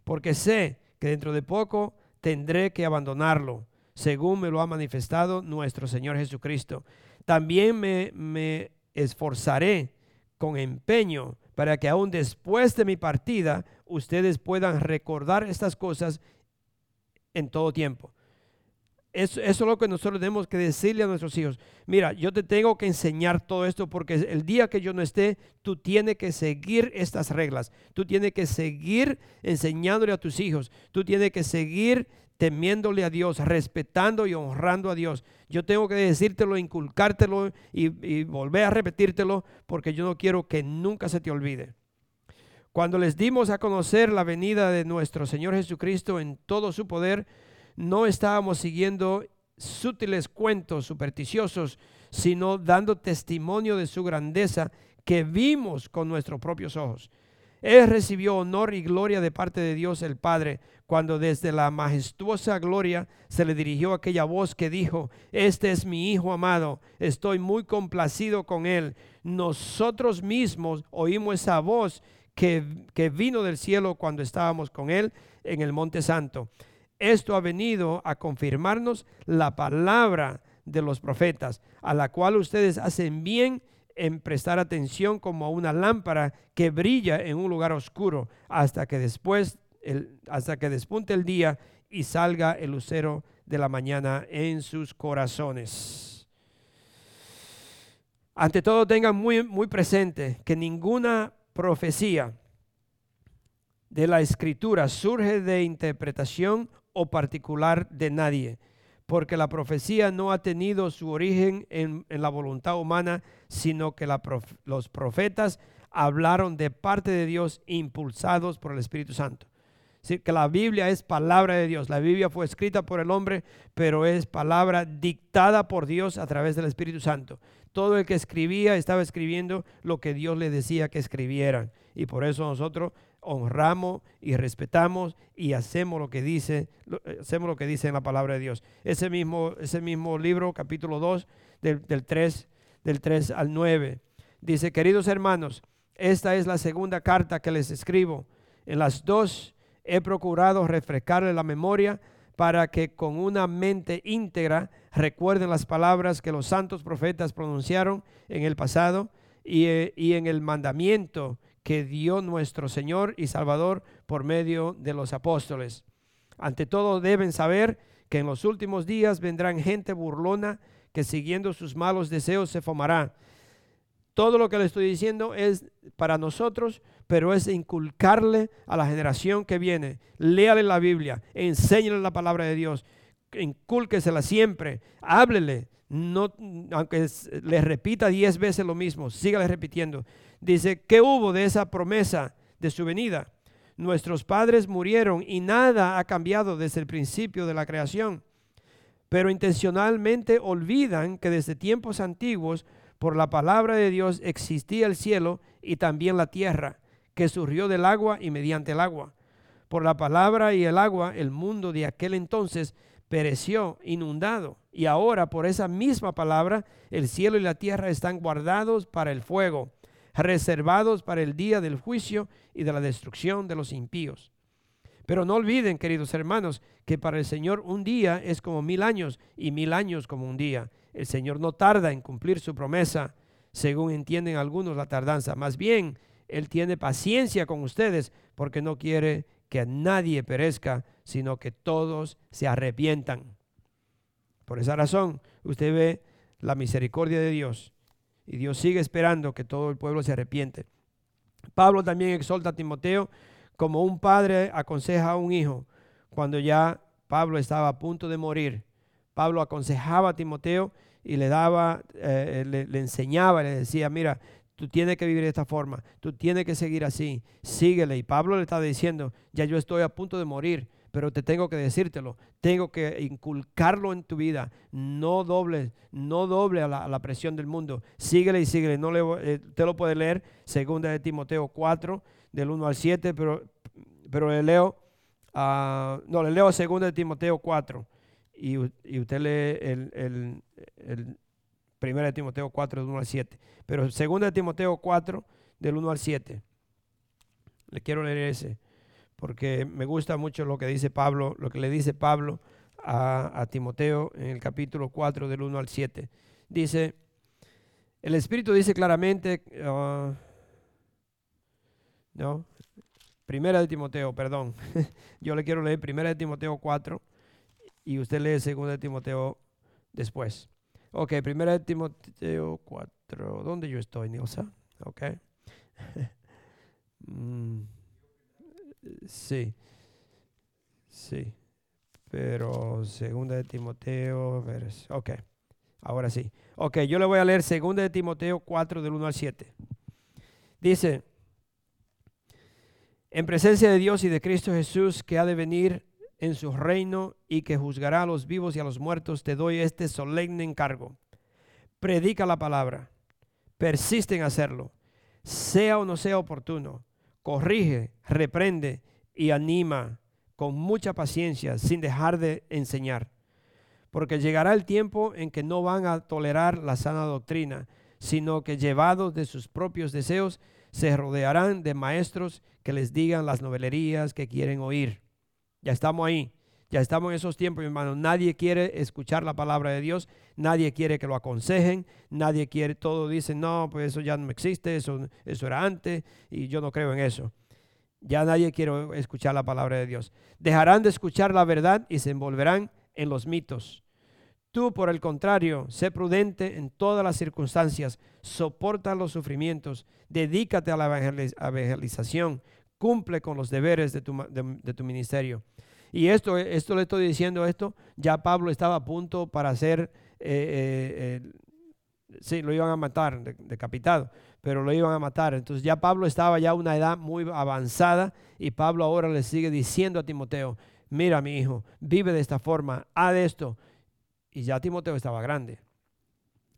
porque sé que dentro de poco tendré que abandonarlo, según me lo ha manifestado nuestro Señor Jesucristo. También me, esforzaré con empeño para que aún después de mi partida ustedes puedan recordar estas cosas en todo tiempo. Eso, es lo que nosotros tenemos que decirle a nuestros hijos. Mira, yo te tengo que enseñar todo esto porque el día que yo no esté, tú tienes que seguir estas reglas. Tú tienes que seguir enseñándole a tus hijos. Tú tienes que seguir temiéndole a Dios, respetando y honrando a Dios. Yo tengo que decírtelo, inculcártelo y, volver a repetírtelo porque yo no quiero que nunca se te olvide. Cuando les dimos a conocer la venida de nuestro Señor Jesucristo en todo su poder, no estábamos siguiendo sutiles cuentos supersticiosos, sino dando testimonio de su grandeza que vimos con nuestros propios ojos. Él recibió honor y gloria de parte de Dios el Padre cuando desde la majestuosa gloria se le dirigió aquella voz que dijo, este es mi Hijo amado, estoy muy complacido con él. Nosotros mismos oímos esa voz que, que vino del cielo cuando estábamos con él en el Monte Santo. Esto ha venido a confirmarnos la palabra de los profetas, a la cual ustedes hacen bien en prestar atención como a una lámpara que brilla en un lugar oscuro hasta que después, hasta que despunte el día y salga el lucero de la mañana en sus corazones. Ante todo tengan muy, muy presente que ninguna profecía de la escritura surge de interpretación o particular de nadie porque la profecía no ha tenido su origen en, la voluntad humana, sino que los profetas hablaron de parte de Dios impulsados por el Espíritu Santo. Es que la Biblia es palabra de Dios. La Biblia fue escrita por el hombre, pero es palabra dictada por Dios a través del Espíritu Santo. Todo el que escribía estaba escribiendo lo que Dios le decía que escribieran. Y por eso nosotros honramos y respetamos y hacemos lo que dice, eh, hacemos lo que dice en la palabra de Dios. Ese mismo, ese mismo libro, capítulo 2, del, del, 3, del 3 al 9, dice, queridos hermanos, esta es la segunda carta que les escribo. En las dos he procurado refrescarle la memoria para que con una mente íntegra recuerden las palabras que los santos profetas pronunciaron en el pasado y, eh, y en el mandamiento que dio nuestro Señor y Salvador por medio de los apóstoles. Ante todo deben saber que en los últimos días vendrán gente burlona que siguiendo sus malos deseos se formará. Todo lo que le estoy diciendo es para nosotros, pero es inculcarle a la generación que viene. Léale la Biblia, enséñale la palabra de Dios, incúlquesela siempre, háblele, no, aunque le repita diez veces lo mismo, sígale repitiendo. Dice, ¿qué hubo de esa promesa de su venida? Nuestros padres murieron y nada ha cambiado desde el principio de la creación. Pero intencionalmente olvidan que desde tiempos antiguos, por la palabra de Dios, existía el cielo y también la tierra, que surgió del agua y mediante el agua. Por la palabra y el agua, el mundo de aquel entonces pereció inundado. Y ahora por esa misma palabra, el cielo y la tierra están guardados para el fuego reservados para el día del juicio y de la destrucción de los impíos. Pero no olviden, queridos hermanos, que para el Señor un día es como mil años y mil años como un día. El Señor no tarda en cumplir su promesa, según entienden algunos la tardanza. Más bien, Él tiene paciencia con ustedes porque no quiere que nadie perezca, sino que todos se arrepientan. Por esa razón, usted ve la misericordia de Dios y Dios sigue esperando que todo el pueblo se arrepiente. Pablo también exhorta a Timoteo como un padre aconseja a un hijo. Cuando ya Pablo estaba a punto de morir, Pablo aconsejaba a Timoteo y le daba, eh, le, enseñaba, le decía, mira, tú tienes que vivir de esta forma, tú tienes que seguir así, síguele. Y Pablo le está diciendo, ya yo estoy a punto de morir, pero te tengo que decírtelo, tengo que inculcarlo en tu vida. No doble, no doble a la, presión del mundo. Síguele y síguele. No le, eh, te lo puede leer, segunda de Timoteo 4, del 1 al 7, pero, pero le leo, uh, no, le leo segunda de Timoteo 4 y, y usted lee el, el, el primera de Timoteo 4, del 1 al 7. Pero segunda de Timoteo 4, del 1 al 7. Le quiero leer ese, porque me gusta mucho lo que dice Pablo, lo que le dice Pablo a, Timoteo en el capítulo 4 del 1 al 7. Dice, el Espíritu dice claramente, ah, no, primera de Timoteo, perdón, yo le quiero leer primera de Timoteo 4 y usted lee segunda de Timoteo después. Ok, primera de Timoteo 4, ¿dónde yo estoy, Nilsa? Ok. Mm, sí, sí, pero segunda de Timoteo, ok, ahora sí. Ok, yo le voy a leer segunda de Timoteo 4 del 1 al 7. Dice, en presencia de Dios y de Cristo Jesús que ha de venir en su reino y que juzgará a los vivos y a los muertos, te doy este solemne encargo. Predica la palabra, persiste en hacerlo sea o no sea oportuno, corrige, reprende y anima con mucha paciencia sin dejar de enseñar. Porque llegará el tiempo en que no van a tolerar la sana doctrina, sino que llevados de sus propios deseos se rodearán de maestros que les digan las novelerías que quieren oír. Ya estamos ahí. Ya estamos en esos tiempos, hermano. Nadie quiere escuchar la palabra de Dios. Nadie quiere que lo aconsejen. Nadie quiere, todo dicen, no, pues eso ya no existe, eso, eso era antes y yo no creo en eso. Ya nadie quiere escuchar la palabra de Dios. Dejarán de escuchar la verdad y se envolverán en los mitos. Tú, por el contrario, sé prudente en todas las circunstancias, soporta los sufrimientos, dedícate a la evangelización, cumple con los deberes de tu, de tu ministerio. Y esto, esto le estoy diciendo esto, ya Pablo estaba a punto para hacer, eh, eh, sí, lo iban a matar, decapitado, pero lo iban a matar. Entonces ya Pablo estaba ya a una edad muy avanzada y Pablo ahora le sigue diciendo a Timoteo, mira mi hijo, vive de esta forma, haz esto. Y ya Timoteo estaba grande.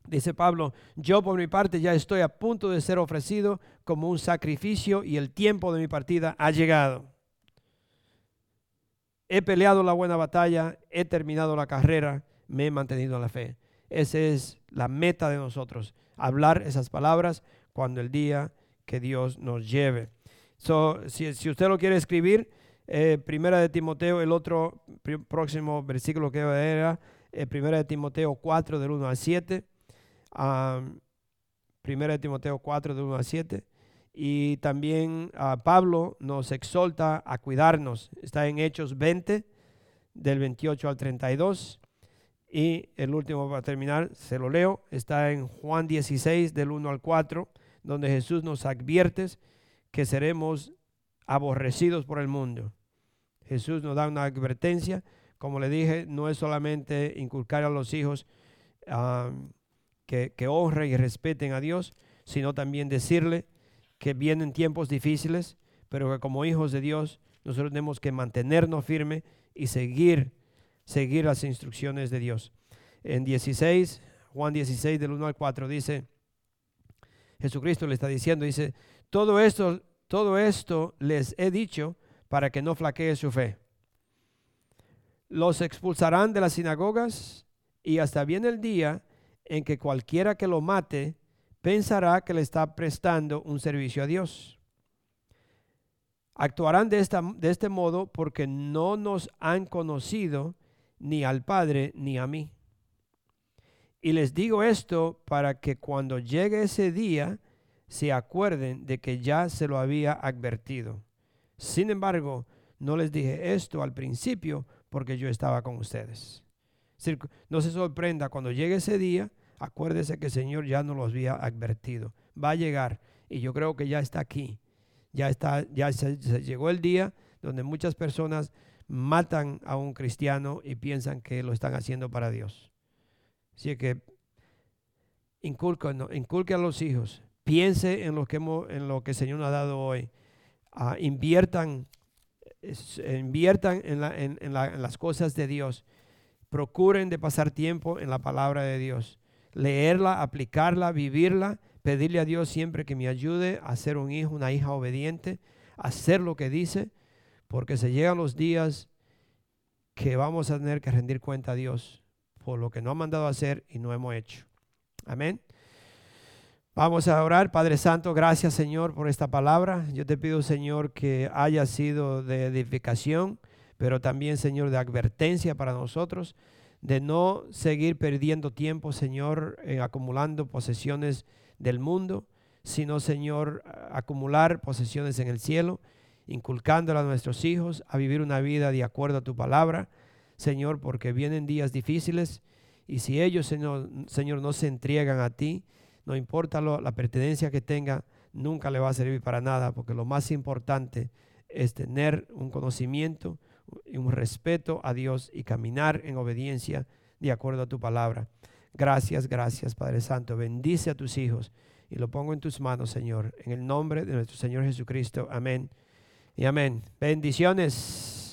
Dice Pablo, yo por mi parte ya estoy a punto de ser ofrecido como un sacrificio y el tiempo de mi partida ha llegado he peleado la buena batalla, he terminado la carrera, me he mantenido en la fe. Esa es la meta de nosotros, hablar esas palabras cuando el día que Dios nos lleve. si, usted lo quiere escribir, eh, Primera de Timoteo, el otro próximo versículo que era, eh, Primera de Timoteo 4 del 1 al 7. primera de Timoteo 4 del 1 al 7. Y también ah, Pablo nos exhorta a cuidarnos. Está en Hechos 20, del 28 al 32. Y el último para terminar, se lo leo, está en Juan 16, del 1 al 4, donde Jesús nos advierte que seremos aborrecidos por el mundo. Jesús nos da una advertencia. Como le dije, no es solamente inculcar a los hijos ah, que, que honren y respeten a Dios, sino también decirle que vienen tiempos difíciles, pero que como hijos de Dios nosotros tenemos que mantenernos firmes y seguir, seguir las instrucciones de Dios. En 16, Juan 16 del 1 al 4 dice, Jesucristo le está diciendo, dice, todo esto, todo esto les he dicho para que no flaquee su fe. Los expulsarán de las sinagogas y hasta viene el día en que cualquiera que lo mate pensará que le está prestando un servicio a Dios. Actuarán de, esta, de este modo porque no nos han conocido ni al Padre ni a mí. Y les digo esto para que cuando llegue ese día se acuerden de que ya se lo había advertido. Sin embargo, no les dije esto al principio porque yo estaba con ustedes. No se sorprenda cuando llegue ese día acuérdese que el Señor ya nos lo había advertido. Va a llegar y yo creo que ya está aquí. Ya está, ya se, llegó el día donde muchas personas matan a un cristiano y piensan que lo están haciendo para Dios. Así que inculque, a los hijos, piense en lo que, hemos, en lo que el Señor nos ha dado hoy, ah, inviertan inviertan en, en las cosas de Dios. Procuren de pasar tiempo en la palabra de Dios. Leerla, aplicarla, vivirla, pedirle a Dios siempre que me ayude a ser un hijo, una hija obediente, a hacer lo que dice, porque se llegan los días que vamos a tener que rendir cuenta a Dios por lo que no ha mandado hacer y no hemos hecho. Amén. Vamos a orar, Padre Santo, gracias Señor por esta palabra. Yo te pido Señor que haya sido de edificación, pero también Señor de advertencia para nosotros, de no seguir perdiendo tiempo Señor acumulando posesiones del mundo, sino Señor acumular posesiones en el cielo, inculcándola a nuestros hijos a vivir una vida de acuerdo a tu palabra, Señor, porque vienen días difíciles y si ellos, Señor, Señor no se entregan a ti, no importa la pertenencia que tenga, nunca le va a servir para nada, porque lo más importante es tener un conocimiento un respeto a Dios y caminar en obediencia de acuerdo a tu palabra. Gracias, gracias, Padre Santo. Bendice a tus hijos y lo pongo en tus manos, Señor, en el nombre de nuestro Señor Jesucristo. Amén y amén. Bendiciones.